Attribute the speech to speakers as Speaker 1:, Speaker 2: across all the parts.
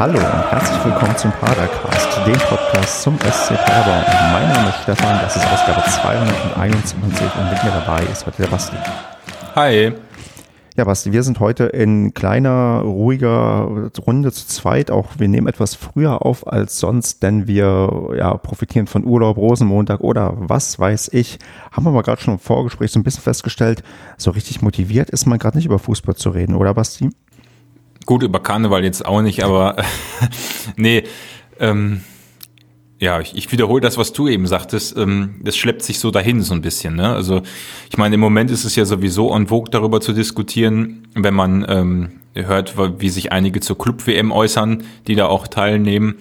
Speaker 1: Hallo und herzlich willkommen zum Padercast, dem Podcast zum SC Paderborn. Mein Name ist Stefan, das ist Ausgabe 221 und mit mir dabei ist heute der Basti.
Speaker 2: Hi.
Speaker 1: Ja, Basti, wir sind heute in kleiner, ruhiger Runde zu zweit. Auch wir nehmen etwas früher auf als sonst, denn wir ja, profitieren von Urlaub, Rosenmontag oder was weiß ich. Haben wir mal gerade schon im Vorgespräch so ein bisschen festgestellt, so richtig motiviert ist man gerade nicht über Fußball zu reden, oder Basti?
Speaker 2: Gut, über Karneval jetzt auch nicht, aber nee, ähm, ja, ich, ich wiederhole das, was du eben sagtest. Ähm, das schleppt sich so dahin so ein bisschen. Ne? Also ich meine, im Moment ist es ja sowieso en vogue, darüber zu diskutieren, wenn man ähm, hört, wie sich einige zur Club-WM äußern, die da auch teilnehmen.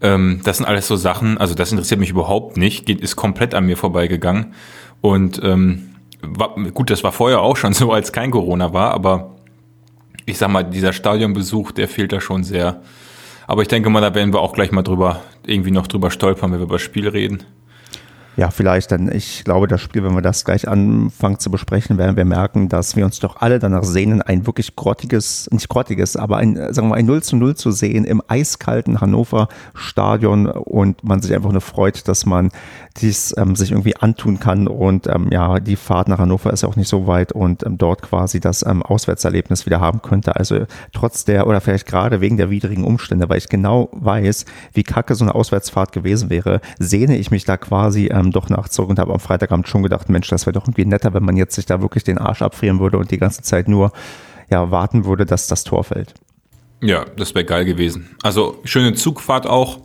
Speaker 2: Ähm, das sind alles so Sachen, also das interessiert mich überhaupt nicht, geht, ist komplett an mir vorbeigegangen. Und ähm, war, gut, das war vorher auch schon so, als kein Corona war, aber ich sag mal, dieser Stadionbesuch, der fehlt da schon sehr. Aber ich denke mal, da werden wir auch gleich mal drüber, irgendwie noch drüber stolpern, wenn wir über das Spiel reden.
Speaker 1: Ja, vielleicht, denn ich glaube, das Spiel, wenn wir das gleich anfangen zu besprechen, werden wir merken, dass wir uns doch alle danach sehnen, ein wirklich grottiges, nicht grottiges, aber ein, sagen wir mal, ein 0 zu 0 zu sehen im eiskalten Hannover Stadion und man sich einfach nur freut, dass man dies ähm, sich irgendwie antun kann und ähm, ja, die Fahrt nach Hannover ist ja auch nicht so weit und ähm, dort quasi das ähm, Auswärtserlebnis wieder haben könnte. Also trotz der oder vielleicht gerade wegen der widrigen Umstände, weil ich genau weiß, wie kacke so eine Auswärtsfahrt gewesen wäre, sehne ich mich da quasi ähm, doch nach zurück und habe am Freitagabend schon gedacht, Mensch, das wäre doch irgendwie netter, wenn man jetzt sich da wirklich den Arsch abfrieren würde und die ganze Zeit nur ja, warten würde, dass das Tor fällt.
Speaker 2: Ja, das wäre geil gewesen. Also schöne Zugfahrt auch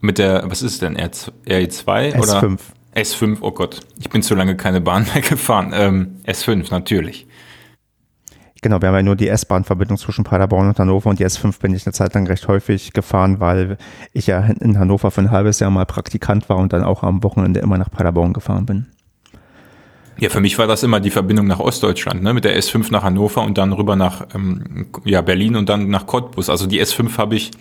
Speaker 2: mit der, was ist denn, RE2
Speaker 1: S5. oder?
Speaker 2: S5, oh Gott, ich bin zu lange keine Bahn mehr gefahren. Ähm, S5, natürlich.
Speaker 1: Genau, wir haben ja nur die S-Bahn-Verbindung zwischen Paderborn und Hannover und die S5 bin ich eine Zeit lang recht häufig gefahren, weil ich ja in Hannover für ein halbes Jahr mal Praktikant war und dann auch am Wochenende immer nach Paderborn gefahren bin.
Speaker 2: Ja, für mich war das immer die Verbindung nach Ostdeutschland, ne? mit der S5 nach Hannover und dann rüber nach ähm, ja, Berlin und dann nach Cottbus. Also die S5 habe ich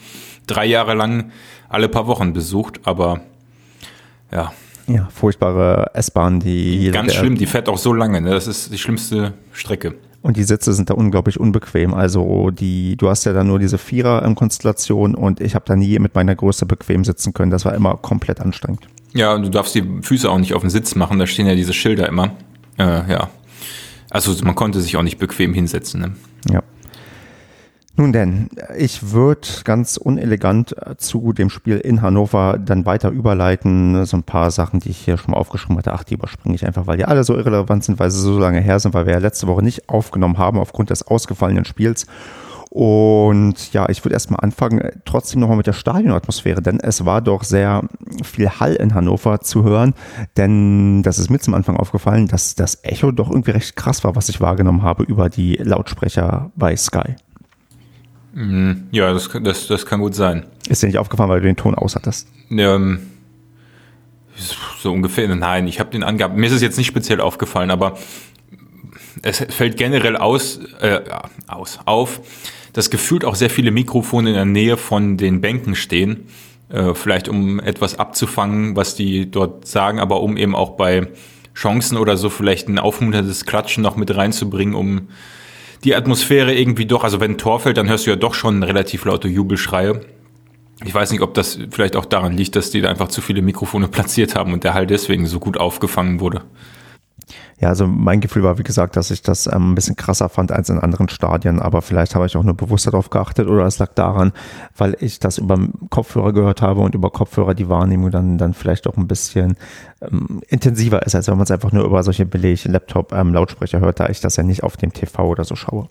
Speaker 2: drei Jahre lang alle paar Wochen besucht, aber ja.
Speaker 1: Ja, furchtbare S-Bahn, die.
Speaker 2: Ganz schlimm, die fährt auch so lange, ne? Das ist die schlimmste Strecke.
Speaker 1: Und die Sitze sind da unglaublich unbequem. Also die, du hast ja da nur diese Vierer-Konstellation und ich habe da nie mit meiner Größe bequem sitzen können. Das war immer komplett anstrengend.
Speaker 2: Ja, und du darfst die Füße auch nicht auf den Sitz machen, da stehen ja diese Schilder immer. Äh, ja. Also man konnte sich auch nicht bequem hinsetzen. Ne?
Speaker 1: Ja. Nun denn, ich würde ganz unelegant zu dem Spiel in Hannover dann weiter überleiten. So ein paar Sachen, die ich hier schon mal aufgeschrieben hatte, ach, die überspringe ich einfach, weil die alle so irrelevant sind, weil sie so lange her sind, weil wir ja letzte Woche nicht aufgenommen haben aufgrund des ausgefallenen Spiels. Und ja, ich würde erstmal anfangen, trotzdem nochmal mit der Stadionatmosphäre, denn es war doch sehr viel Hall in Hannover zu hören, denn das ist mir zum Anfang aufgefallen, dass das Echo doch irgendwie recht krass war, was ich wahrgenommen habe über die Lautsprecher bei Sky.
Speaker 2: Mhm. Ja, das, das, das kann gut sein.
Speaker 1: Ist dir nicht aufgefallen, weil du den Ton aus hattest?
Speaker 2: Ähm, so ungefähr. Nein, ich habe den angehabt. Mir ist es jetzt nicht speziell aufgefallen, aber es fällt generell aus, äh, aus auf, dass gefühlt auch sehr viele Mikrofone in der Nähe von den Bänken stehen. Äh, vielleicht um etwas abzufangen, was die dort sagen, aber um eben auch bei Chancen oder so vielleicht ein aufmunterndes Klatschen noch mit reinzubringen, um die Atmosphäre irgendwie doch, also wenn ein Tor fällt, dann hörst du ja doch schon relativ laute Jubelschreie. Ich weiß nicht, ob das vielleicht auch daran liegt, dass die da einfach zu viele Mikrofone platziert haben und der Hall deswegen so gut aufgefangen wurde.
Speaker 1: Ja, also mein Gefühl war, wie gesagt, dass ich das ähm, ein bisschen krasser fand als in anderen Stadien, aber vielleicht habe ich auch nur bewusst darauf geachtet oder es lag daran, weil ich das über Kopfhörer gehört habe und über Kopfhörer die Wahrnehmung dann, dann vielleicht auch ein bisschen ähm, intensiver ist, als wenn man es einfach nur über solche Billig-Laptop-Lautsprecher ähm, hört, da ich das ja nicht auf dem TV oder so schaue.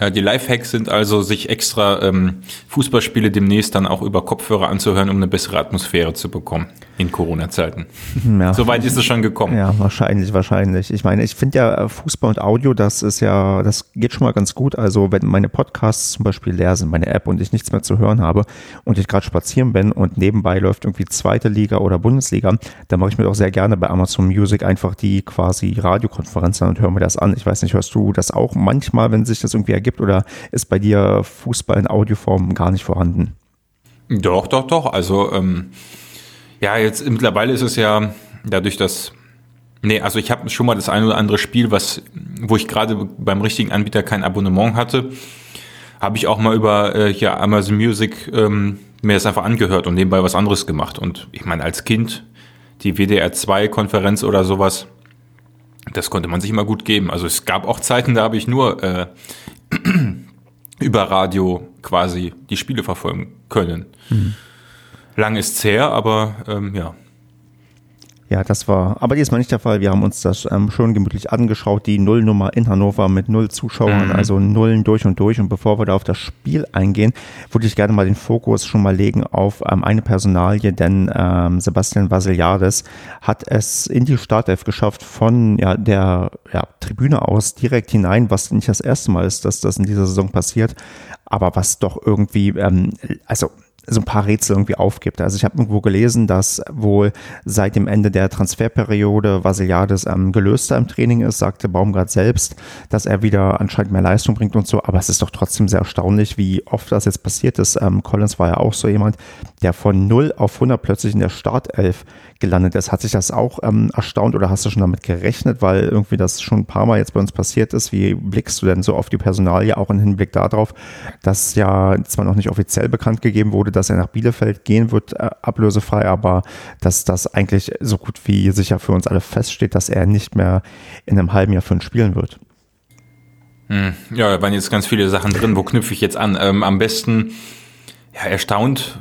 Speaker 2: Ja, die Lifehacks sind also, sich extra ähm, Fußballspiele demnächst dann auch über Kopfhörer anzuhören, um eine bessere Atmosphäre zu bekommen in Corona-Zeiten. Ja. Soweit ist es schon gekommen.
Speaker 1: Ja, wahrscheinlich, wahrscheinlich. Ich meine, ich finde ja äh, Fußball und Audio, das ist ja, das geht schon mal ganz gut. Also wenn meine Podcasts zum Beispiel leer sind, meine App und ich nichts mehr zu hören habe und ich gerade spazieren bin und nebenbei läuft irgendwie zweite Liga oder Bundesliga, dann mache ich mir auch sehr gerne bei Amazon Music einfach die quasi Radiokonferenz an und höre mir das an. Ich weiß nicht, hörst du das auch manchmal, wenn sich das irgendwie ergibt? Gibt oder ist bei dir Fußball in Audioform gar nicht vorhanden?
Speaker 2: Doch, doch, doch. Also ähm, ja, jetzt mittlerweile ist es ja dadurch, dass Nee, also ich habe schon mal das eine oder andere Spiel, was, wo ich gerade beim richtigen Anbieter kein Abonnement hatte. habe ich auch mal über äh, hier Amazon Music ähm, mir das einfach angehört und nebenbei was anderes gemacht. Und ich meine, als Kind, die WDR 2-Konferenz oder sowas, das konnte man sich immer gut geben. Also es gab auch Zeiten, da habe ich nur äh, über Radio quasi die Spiele verfolgen können. Mhm. Lang ist's her, aber ähm, ja.
Speaker 1: Ja, das war aber diesmal nicht der Fall. Wir haben uns das ähm, schon gemütlich angeschaut, die Nullnummer in Hannover mit null Zuschauern, mhm. also Nullen durch und durch. Und bevor wir da auf das Spiel eingehen, würde ich gerne mal den Fokus schon mal legen auf ähm, eine Personalie, denn ähm, Sebastian Vasiliades hat es in die Startelf geschafft von ja, der ja, Tribüne aus direkt hinein, was nicht das erste Mal ist, dass das in dieser Saison passiert, aber was doch irgendwie, ähm, also so ein paar Rätsel irgendwie aufgibt. Also ich habe irgendwo gelesen, dass wohl seit dem Ende der Transferperiode Vasiliades ähm, gelöster im Training ist, sagte Baumgart selbst, dass er wieder anscheinend mehr Leistung bringt und so. Aber es ist doch trotzdem sehr erstaunlich, wie oft das jetzt passiert ist. Ähm, Collins war ja auch so jemand, der von 0 auf 100 plötzlich in der Startelf gelandet ist. Hat sich das auch ähm, erstaunt oder hast du schon damit gerechnet, weil irgendwie das schon ein paar Mal jetzt bei uns passiert ist? Wie blickst du denn so auf die Personalie, auch im Hinblick darauf, dass ja zwar noch nicht offiziell bekannt gegeben wurde, dass er nach Bielefeld gehen wird, äh, ablösefrei, aber dass das eigentlich so gut wie sicher für uns alle feststeht, dass er nicht mehr in einem halben Jahr für uns spielen wird?
Speaker 2: Hm. Ja, da waren jetzt ganz viele Sachen drin. Wo knüpfe ich jetzt an? Ähm, am besten, ja, erstaunt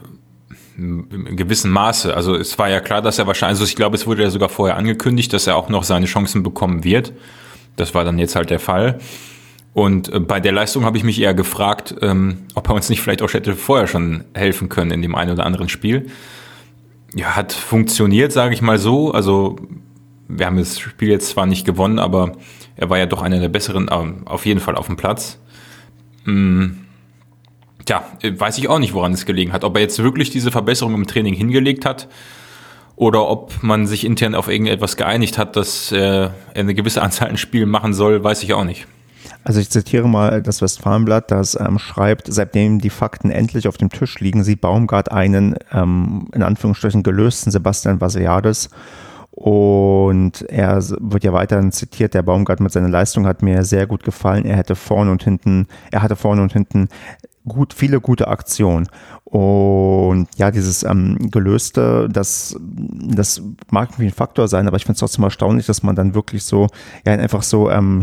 Speaker 2: in gewissem Maße. Also es war ja klar, dass er wahrscheinlich, also ich glaube, es wurde ja sogar vorher angekündigt, dass er auch noch seine Chancen bekommen wird. Das war dann jetzt halt der Fall. Und äh, bei der Leistung habe ich mich eher gefragt, ähm, ob er uns nicht vielleicht auch hätte vorher schon helfen können in dem einen oder anderen Spiel. Ja, hat funktioniert, sage ich mal so. Also wir haben das Spiel jetzt zwar nicht gewonnen, aber er war ja doch einer der besseren, äh, auf jeden Fall auf dem Platz. Mm Tja, äh, weiß ich auch nicht, woran es gelegen hat. Ob er jetzt wirklich diese Verbesserung im Training hingelegt hat oder ob man sich intern auf irgendetwas geeinigt hat, dass er eine gewisse Anzahl an Spielen machen soll, weiß ich auch nicht.
Speaker 1: Also ich zitiere mal das Westfalenblatt, das ähm, schreibt, seitdem die Fakten endlich auf dem Tisch liegen, sieht Baumgart einen ähm, in Anführungsstrichen gelösten Sebastian Vasiliades und er wird ja weiterhin zitiert, der Baumgart mit seiner Leistung hat mir sehr gut gefallen. Er hätte vorne und hinten, er hatte vorne und hinten gut, viele gute Aktionen. Und ja, dieses ähm, Gelöste, das, das mag irgendwie ein Faktor sein, aber ich finde es trotzdem erstaunlich, dass man dann wirklich so, ja, einfach so ähm,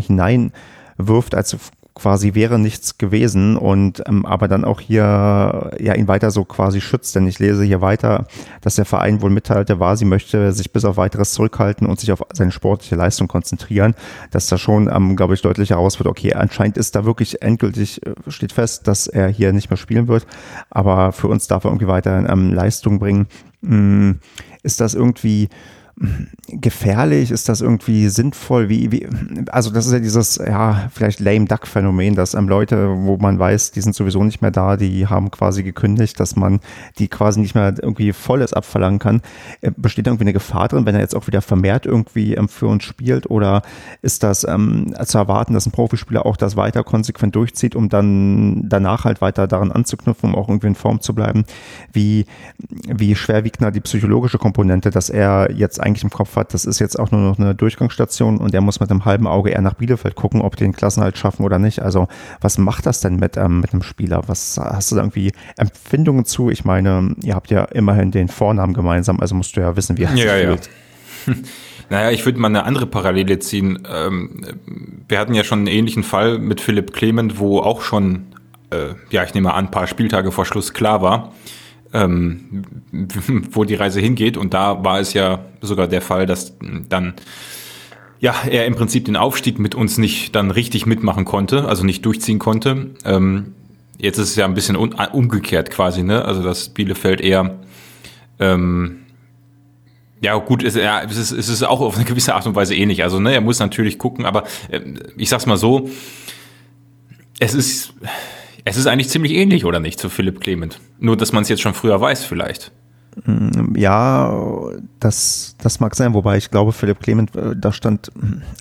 Speaker 1: hineinwirft, als quasi wäre nichts gewesen und ähm, aber dann auch hier ja ihn weiter so quasi schützt, denn ich lese hier weiter, dass der Verein wohl mitteilte war, sie möchte sich bis auf weiteres zurückhalten und sich auf seine sportliche Leistung konzentrieren, dass da schon, ähm, glaube ich, deutlich heraus wird, okay, anscheinend ist da wirklich endgültig, äh, steht fest, dass er hier nicht mehr spielen wird, aber für uns darf er irgendwie weiter ähm, Leistung bringen. Hm, ist das irgendwie gefährlich? Ist das irgendwie sinnvoll? Wie, wie, also das ist ja dieses, ja, vielleicht lame duck Phänomen, dass ähm, Leute, wo man weiß, die sind sowieso nicht mehr da, die haben quasi gekündigt, dass man die quasi nicht mehr irgendwie volles abverlangen kann. Äh, besteht irgendwie eine Gefahr drin, wenn er jetzt auch wieder vermehrt irgendwie ähm, für uns spielt? Oder ist das ähm, zu erwarten, dass ein Profispieler auch das weiter konsequent durchzieht, um dann danach halt weiter daran anzuknüpfen, um auch irgendwie in Form zu bleiben? Wie, wie schwer wiegt da die psychologische Komponente, dass er jetzt eigentlich im Kopf hat, das ist jetzt auch nur noch eine Durchgangsstation und er muss mit einem halben Auge eher nach Bielefeld gucken, ob die den Klassenhalt schaffen oder nicht. Also was macht das denn mit, ähm, mit einem Spieler? Was hast du da irgendwie Empfindungen zu? Ich meine, ihr habt ja immerhin den Vornamen gemeinsam, also musst du ja wissen, wie er
Speaker 2: ja, sich fühlt. Ja. Naja, ich würde mal eine andere Parallele ziehen. Ähm, wir hatten ja schon einen ähnlichen Fall mit Philipp Clement, wo auch schon, äh, ja, ich nehme an, ein paar Spieltage vor Schluss klar war, ähm, wo die Reise hingeht. Und da war es ja sogar der Fall, dass dann ja, er im Prinzip den Aufstieg mit uns nicht dann richtig mitmachen konnte, also nicht durchziehen konnte. Ähm, jetzt ist es ja ein bisschen un umgekehrt quasi, ne? Also dass Bielefeld eher ähm, ja, gut, es, ist, es ist auch auf eine gewisse Art und Weise ähnlich. Also, ne, er muss natürlich gucken, aber äh, ich sag's mal so, es ist, es ist eigentlich ziemlich ähnlich, oder nicht, zu Philipp Clement? Nur, dass man es jetzt schon früher weiß, vielleicht.
Speaker 1: Mm, ja, das, das mag sein, wobei ich glaube, Philipp Clement, äh, da stand,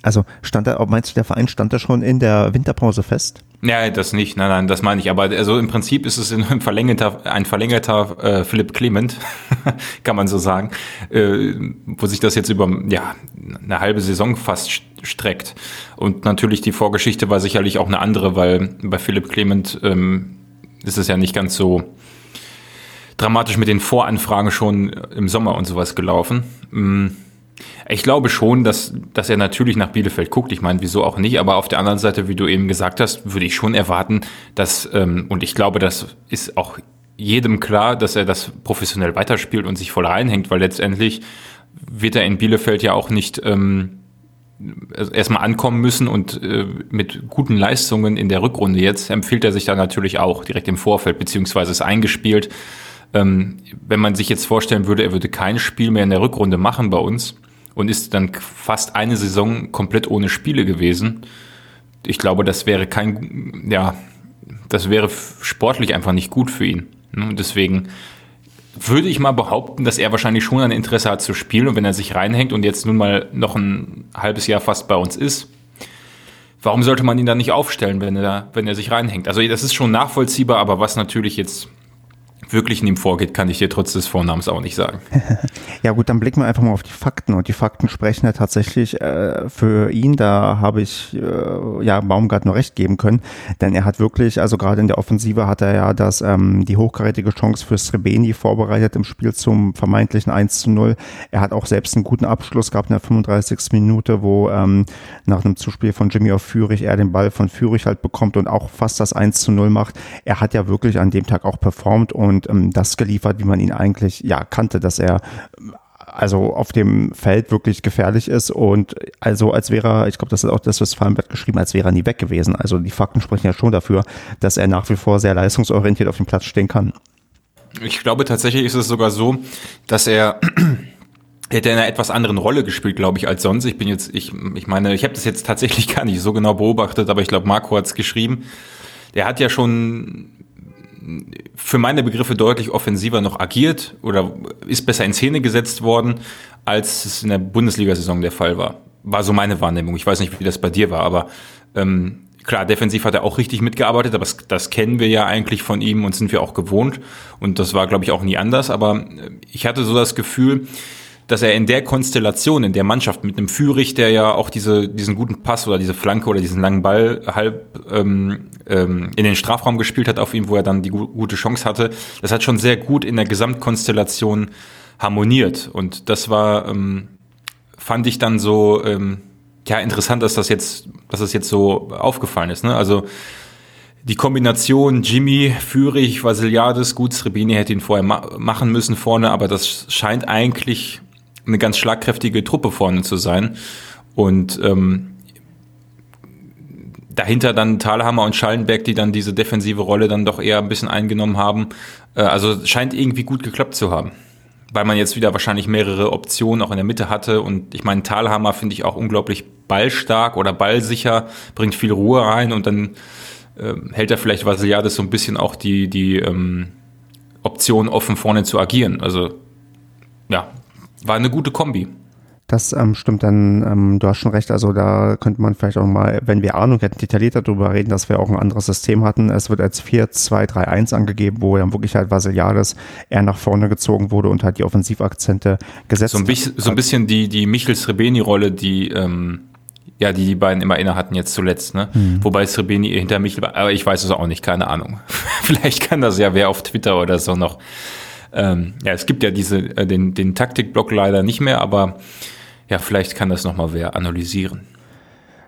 Speaker 1: also stand er, meinst du, der Verein stand da schon in der Winterpause fest?
Speaker 2: Ja, das nicht, nein, nein, das meine ich. Aber also im Prinzip ist es ein verlängerter, ein verlängerter äh, Philipp Clement, kann man so sagen, äh, wo sich das jetzt über ja eine halbe Saison fast streckt. Und natürlich die Vorgeschichte war sicherlich auch eine andere, weil bei Philipp Clement ähm, ist es ja nicht ganz so dramatisch mit den Voranfragen schon im Sommer und sowas gelaufen. Ich glaube schon, dass, dass er natürlich nach Bielefeld guckt. Ich meine, wieso auch nicht? Aber auf der anderen Seite, wie du eben gesagt hast, würde ich schon erwarten, dass, ähm, und ich glaube, das ist auch jedem klar, dass er das professionell weiterspielt und sich voll reinhängt, weil letztendlich wird er in Bielefeld ja auch nicht ähm, erstmal ankommen müssen und äh, mit guten Leistungen in der Rückrunde jetzt empfiehlt er sich da natürlich auch direkt im Vorfeld, beziehungsweise ist eingespielt. Ähm, wenn man sich jetzt vorstellen würde, er würde kein Spiel mehr in der Rückrunde machen bei uns, und ist dann fast eine Saison komplett ohne Spiele gewesen. Ich glaube, das wäre kein, ja, das wäre sportlich einfach nicht gut für ihn. Ne? Und deswegen würde ich mal behaupten, dass er wahrscheinlich schon ein Interesse hat zu spielen und wenn er sich reinhängt und jetzt nun mal noch ein halbes Jahr fast bei uns ist, warum sollte man ihn dann nicht aufstellen, wenn er, wenn er sich reinhängt? Also das ist schon nachvollziehbar, aber was natürlich jetzt wirklich ihm vorgeht, kann ich dir trotz des Vornamens auch nicht sagen.
Speaker 1: ja gut, dann blicken wir einfach mal auf die Fakten und die Fakten sprechen ja tatsächlich äh, für ihn. Da habe ich äh, ja Baumgart nur recht geben können, denn er hat wirklich, also gerade in der Offensive hat er ja das ähm, die hochkarätige Chance für Srebeni vorbereitet im Spiel zum vermeintlichen 1 zu 0. Er hat auch selbst einen guten Abschluss gehabt in der 35. Minute, wo ähm, nach einem Zuspiel von Jimmy auf Führig er den Ball von Führig halt bekommt und auch fast das 1 zu 0 macht. Er hat ja wirklich an dem Tag auch performt und und ähm, das geliefert, wie man ihn eigentlich ja kannte, dass er also auf dem Feld wirklich gefährlich ist und also als wäre er, ich glaube, das ist auch das, was Fallenblatt geschrieben, als wäre er nie weg gewesen. Also die Fakten sprechen ja schon dafür, dass er nach wie vor sehr leistungsorientiert auf dem Platz stehen kann.
Speaker 2: Ich glaube tatsächlich ist es sogar so, dass er hätte in einer etwas anderen Rolle gespielt, glaube ich, als sonst. Ich bin jetzt, ich, ich meine, ich habe das jetzt tatsächlich gar nicht so genau beobachtet, aber ich glaube, Marco hat es geschrieben. Der hat ja schon für meine Begriffe deutlich offensiver noch agiert oder ist besser in Szene gesetzt worden, als es in der Bundesliga-Saison der Fall war. War so meine Wahrnehmung. Ich weiß nicht, wie das bei dir war, aber ähm, klar, defensiv hat er auch richtig mitgearbeitet, aber das, das kennen wir ja eigentlich von ihm und sind wir auch gewohnt. Und das war, glaube ich, auch nie anders. Aber äh, ich hatte so das Gefühl, dass er in der Konstellation, in der Mannschaft mit einem Führig, der ja auch diese, diesen guten Pass oder diese Flanke oder diesen langen Ball halb ähm, ähm, in den Strafraum gespielt hat auf ihm, wo er dann die gu gute Chance hatte, das hat schon sehr gut in der Gesamtkonstellation harmoniert. Und das war, ähm, fand ich dann so, ähm, ja, interessant, dass das jetzt, dass das jetzt so aufgefallen ist. Ne? Also die Kombination Jimmy, Führig, Vasiliades, gut, Srebini hätte ihn vorher ma machen müssen vorne, aber das scheint eigentlich eine ganz schlagkräftige Truppe vorne zu sein. Und ähm, dahinter dann Thalhammer und Schallenberg, die dann diese defensive Rolle dann doch eher ein bisschen eingenommen haben. Äh, also scheint irgendwie gut geklappt zu haben. Weil man jetzt wieder wahrscheinlich mehrere Optionen auch in der Mitte hatte. Und ich meine, Thalhammer finde ich auch unglaublich ballstark oder ballsicher, bringt viel Ruhe rein und dann äh, hält er vielleicht Vasiliades so ein bisschen auch die, die ähm, Option offen, vorne zu agieren. Also ja, war eine gute Kombi.
Speaker 1: Das ähm, stimmt dann, ähm, du hast schon recht, also da könnte man vielleicht auch mal, wenn wir Ahnung hätten, detaillierter darüber reden, dass wir auch ein anderes System hatten. Es wird als 4-2-3-1 angegeben, wo dann wirklich halt Vasiliades eher nach vorne gezogen wurde und halt die Offensivakzente gesetzt
Speaker 2: So ein bisschen, so ein bisschen die, die Michel Srebeni-Rolle, die, ähm, ja, die die beiden immer inne hatten jetzt zuletzt, ne? Mhm. Wobei Srebeni hinter Michel war, aber ich weiß es auch nicht, keine Ahnung. vielleicht kann das ja wer auf Twitter oder so noch ähm, ja, es gibt ja diese, äh, den, den Taktikblock leider nicht mehr, aber ja, vielleicht kann das nochmal wer analysieren.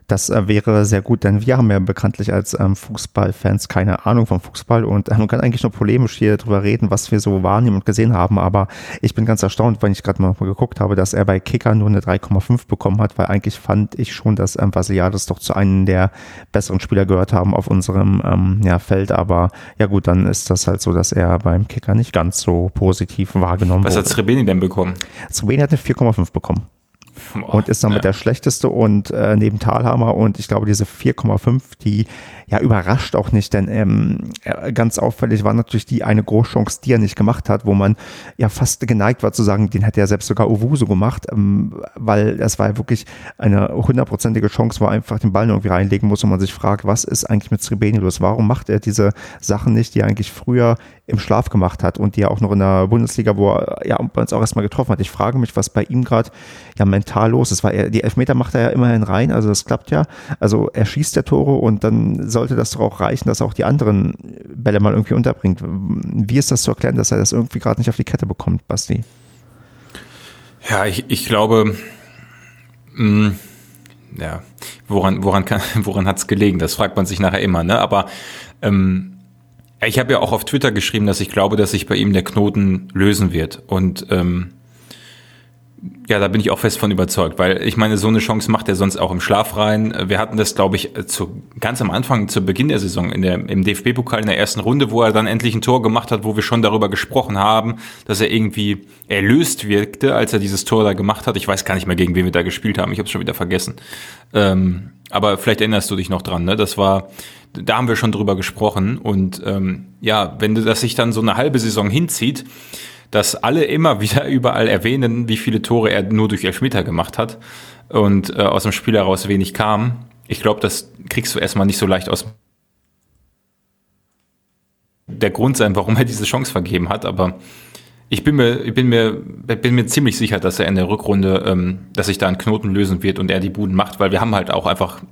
Speaker 1: Das äh, wäre sehr gut, denn wir haben ja bekanntlich als ähm, Fußballfans keine Ahnung vom Fußball und äh, man kann eigentlich nur polemisch hier drüber reden, was wir so wahrnehmen und gesehen haben. Aber ich bin ganz erstaunt, wenn ich gerade mal geguckt habe, dass er bei Kicker nur eine 3,5 bekommen hat, weil eigentlich fand ich schon, dass ähm, Vasiliades doch zu einem der besseren Spieler gehört haben auf unserem ähm, ja, Feld. Aber ja gut, dann ist das halt so, dass er beim Kicker nicht ganz so positiv wahrgenommen
Speaker 2: was wurde. Was hat Srebeni denn bekommen?
Speaker 1: Srebeni hat eine 4,5 bekommen. Und ist damit ja. der schlechteste und äh, neben Talhammer und ich glaube diese 4,5, die ja überrascht auch nicht, denn ähm, äh, ganz auffällig war natürlich die eine Großchance, die er nicht gemacht hat, wo man ja fast geneigt war zu sagen, den hätte ja selbst sogar Owusu gemacht, ähm, weil es war ja wirklich eine hundertprozentige Chance, wo er einfach den Ball irgendwie reinlegen muss und man sich fragt, was ist eigentlich mit Srebeni los? Warum macht er diese Sachen nicht, die er eigentlich früher im Schlaf gemacht hat und die er auch noch in der Bundesliga, wo er ja uns auch erstmal getroffen hat. Ich frage mich, was bei ihm gerade ja mental los ist, weil er, die Elfmeter macht er ja immerhin rein, also das klappt ja. Also er schießt der Tore und dann sollte das doch auch reichen, dass er auch die anderen Bälle mal irgendwie unterbringt. Wie ist das zu erklären, dass er das irgendwie gerade nicht auf die Kette bekommt, Basti?
Speaker 2: Ja, ich, ich glaube, mh, mm, ja, woran, woran, woran hat es gelegen? Das fragt man sich nachher immer, ne? Aber ähm, ich habe ja auch auf Twitter geschrieben, dass ich glaube, dass sich bei ihm der Knoten lösen wird. Und ähm, ja, da bin ich auch fest von überzeugt, weil ich meine, so eine Chance macht er sonst auch im Schlaf rein. Wir hatten das, glaube ich, zu, ganz am Anfang, zu Beginn der Saison, in der, im DFB-Pokal in der ersten Runde, wo er dann endlich ein Tor gemacht hat, wo wir schon darüber gesprochen haben, dass er irgendwie erlöst wirkte, als er dieses Tor da gemacht hat. Ich weiß gar nicht mehr, gegen wen wir da gespielt haben. Ich habe es schon wieder vergessen. Ähm, aber vielleicht erinnerst du dich noch dran. Ne? Das war da haben wir schon drüber gesprochen. Und ähm, ja, wenn das sich dann so eine halbe Saison hinzieht, dass alle immer wieder überall erwähnen, wie viele Tore er nur durch Elfmeter gemacht hat und äh, aus dem Spiel heraus wenig kam. Ich glaube, das kriegst du erstmal nicht so leicht aus der Grund sein, warum er diese Chance vergeben hat, aber ich bin mir, ich bin mir, bin mir ziemlich sicher, dass er in der Rückrunde, ähm, dass sich da ein Knoten lösen wird und er die Buden macht, weil wir haben halt auch einfach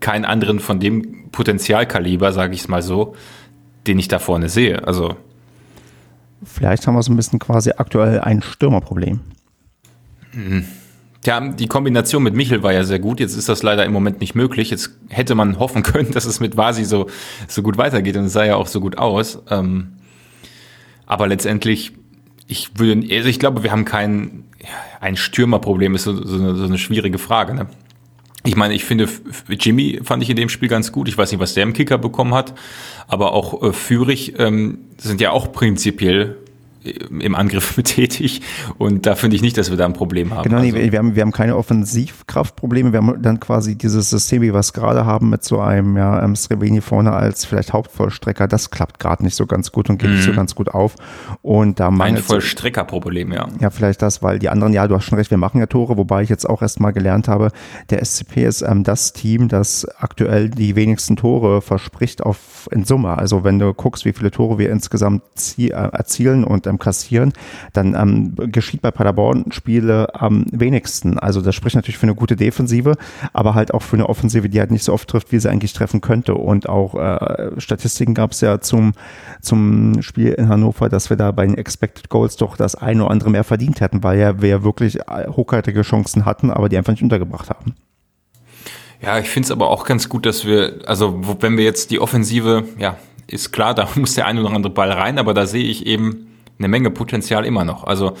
Speaker 2: keinen anderen von dem Potenzialkaliber, sage ich es mal so, den ich da vorne sehe. Also
Speaker 1: vielleicht haben wir so ein bisschen quasi aktuell ein Stürmerproblem.
Speaker 2: Mhm. Ja, die Kombination mit Michel war ja sehr gut. Jetzt ist das leider im Moment nicht möglich. Jetzt hätte man hoffen können, dass es mit Vasi so, so gut weitergeht und es sah ja auch so gut aus. Ähm, aber letztendlich, ich würde, also ich glaube, wir haben kein, ein Stürmerproblem, ist so, so, eine, so eine schwierige Frage. Ne? Ich meine, ich finde, Jimmy fand ich in dem Spiel ganz gut. Ich weiß nicht, was der im Kicker bekommen hat, aber auch äh, Führig ähm, sind ja auch prinzipiell im Angriff tätig und da finde ich nicht, dass wir da ein Problem haben.
Speaker 1: Genau, also. wir, haben, wir haben keine Offensivkraftprobleme, wir haben dann quasi dieses System, wie wir es gerade haben, mit so einem ja, ähm, Sreveni vorne als vielleicht Hauptvollstrecker, das klappt gerade nicht so ganz gut und geht mhm. nicht so mhm. ganz gut auf und da
Speaker 2: Ein Vollstreckerproblem, ja.
Speaker 1: Ja, vielleicht das, weil die anderen, ja, du hast schon recht, wir machen ja Tore, wobei ich jetzt auch erst mal gelernt habe, der SCP ist ähm, das Team, das aktuell die wenigsten Tore verspricht auf in Summe. Also wenn du guckst, wie viele Tore wir insgesamt äh, erzielen und ähm, kassieren, dann ähm, geschieht bei Paderborn Spiele am wenigsten. Also das spricht natürlich für eine gute Defensive, aber halt auch für eine Offensive, die halt nicht so oft trifft, wie sie eigentlich treffen könnte. Und auch äh, Statistiken gab es ja zum, zum Spiel in Hannover, dass wir da bei den Expected Goals doch das eine oder andere mehr verdient hätten, weil ja wir wirklich äh, hochwertige Chancen hatten, aber die einfach nicht untergebracht haben.
Speaker 2: Ja, ich finde es aber auch ganz gut, dass wir, also wenn wir jetzt die Offensive, ja, ist klar, da muss der ein oder andere Ball rein, aber da sehe ich eben eine Menge Potenzial immer noch. Also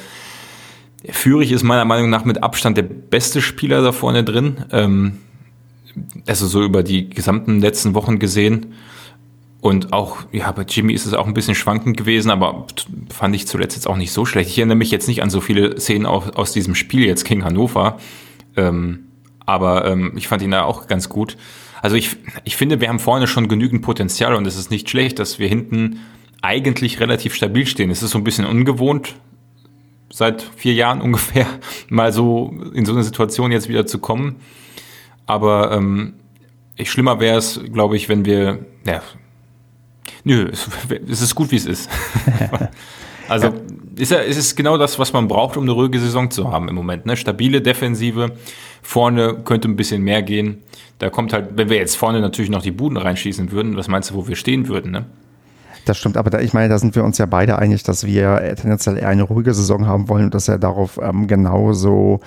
Speaker 2: Führig ist meiner Meinung nach mit Abstand der beste Spieler da vorne drin. Ähm, also so über die gesamten letzten Wochen gesehen. Und auch, ja, bei Jimmy ist es auch ein bisschen schwankend gewesen, aber fand ich zuletzt jetzt auch nicht so schlecht. Ich erinnere mich jetzt nicht an so viele Szenen aus, aus diesem Spiel jetzt gegen Hannover. Ähm, aber ähm, ich fand ihn da auch ganz gut. Also ich, ich finde, wir haben vorne schon genügend Potenzial und es ist nicht schlecht, dass wir hinten eigentlich relativ stabil stehen. Es ist so ein bisschen ungewohnt, seit vier Jahren ungefähr mal so in so eine Situation jetzt wieder zu kommen. Aber ähm, schlimmer wäre es, glaube ich, wenn wir, ja, nö, es, es ist gut, wie es ist. also ja. ist, ja, ist es genau das, was man braucht, um eine ruhige Saison zu haben im Moment. Ne? Stabile Defensive, vorne könnte ein bisschen mehr gehen. Da kommt halt, wenn wir jetzt vorne natürlich noch die Buden reinschießen würden, was meinst du, wo wir stehen würden, ne?
Speaker 1: Das stimmt, aber da, ich meine, da sind wir uns ja beide einig, dass wir tendenziell eher eine ruhige Saison haben wollen und dass er darauf ähm, genauso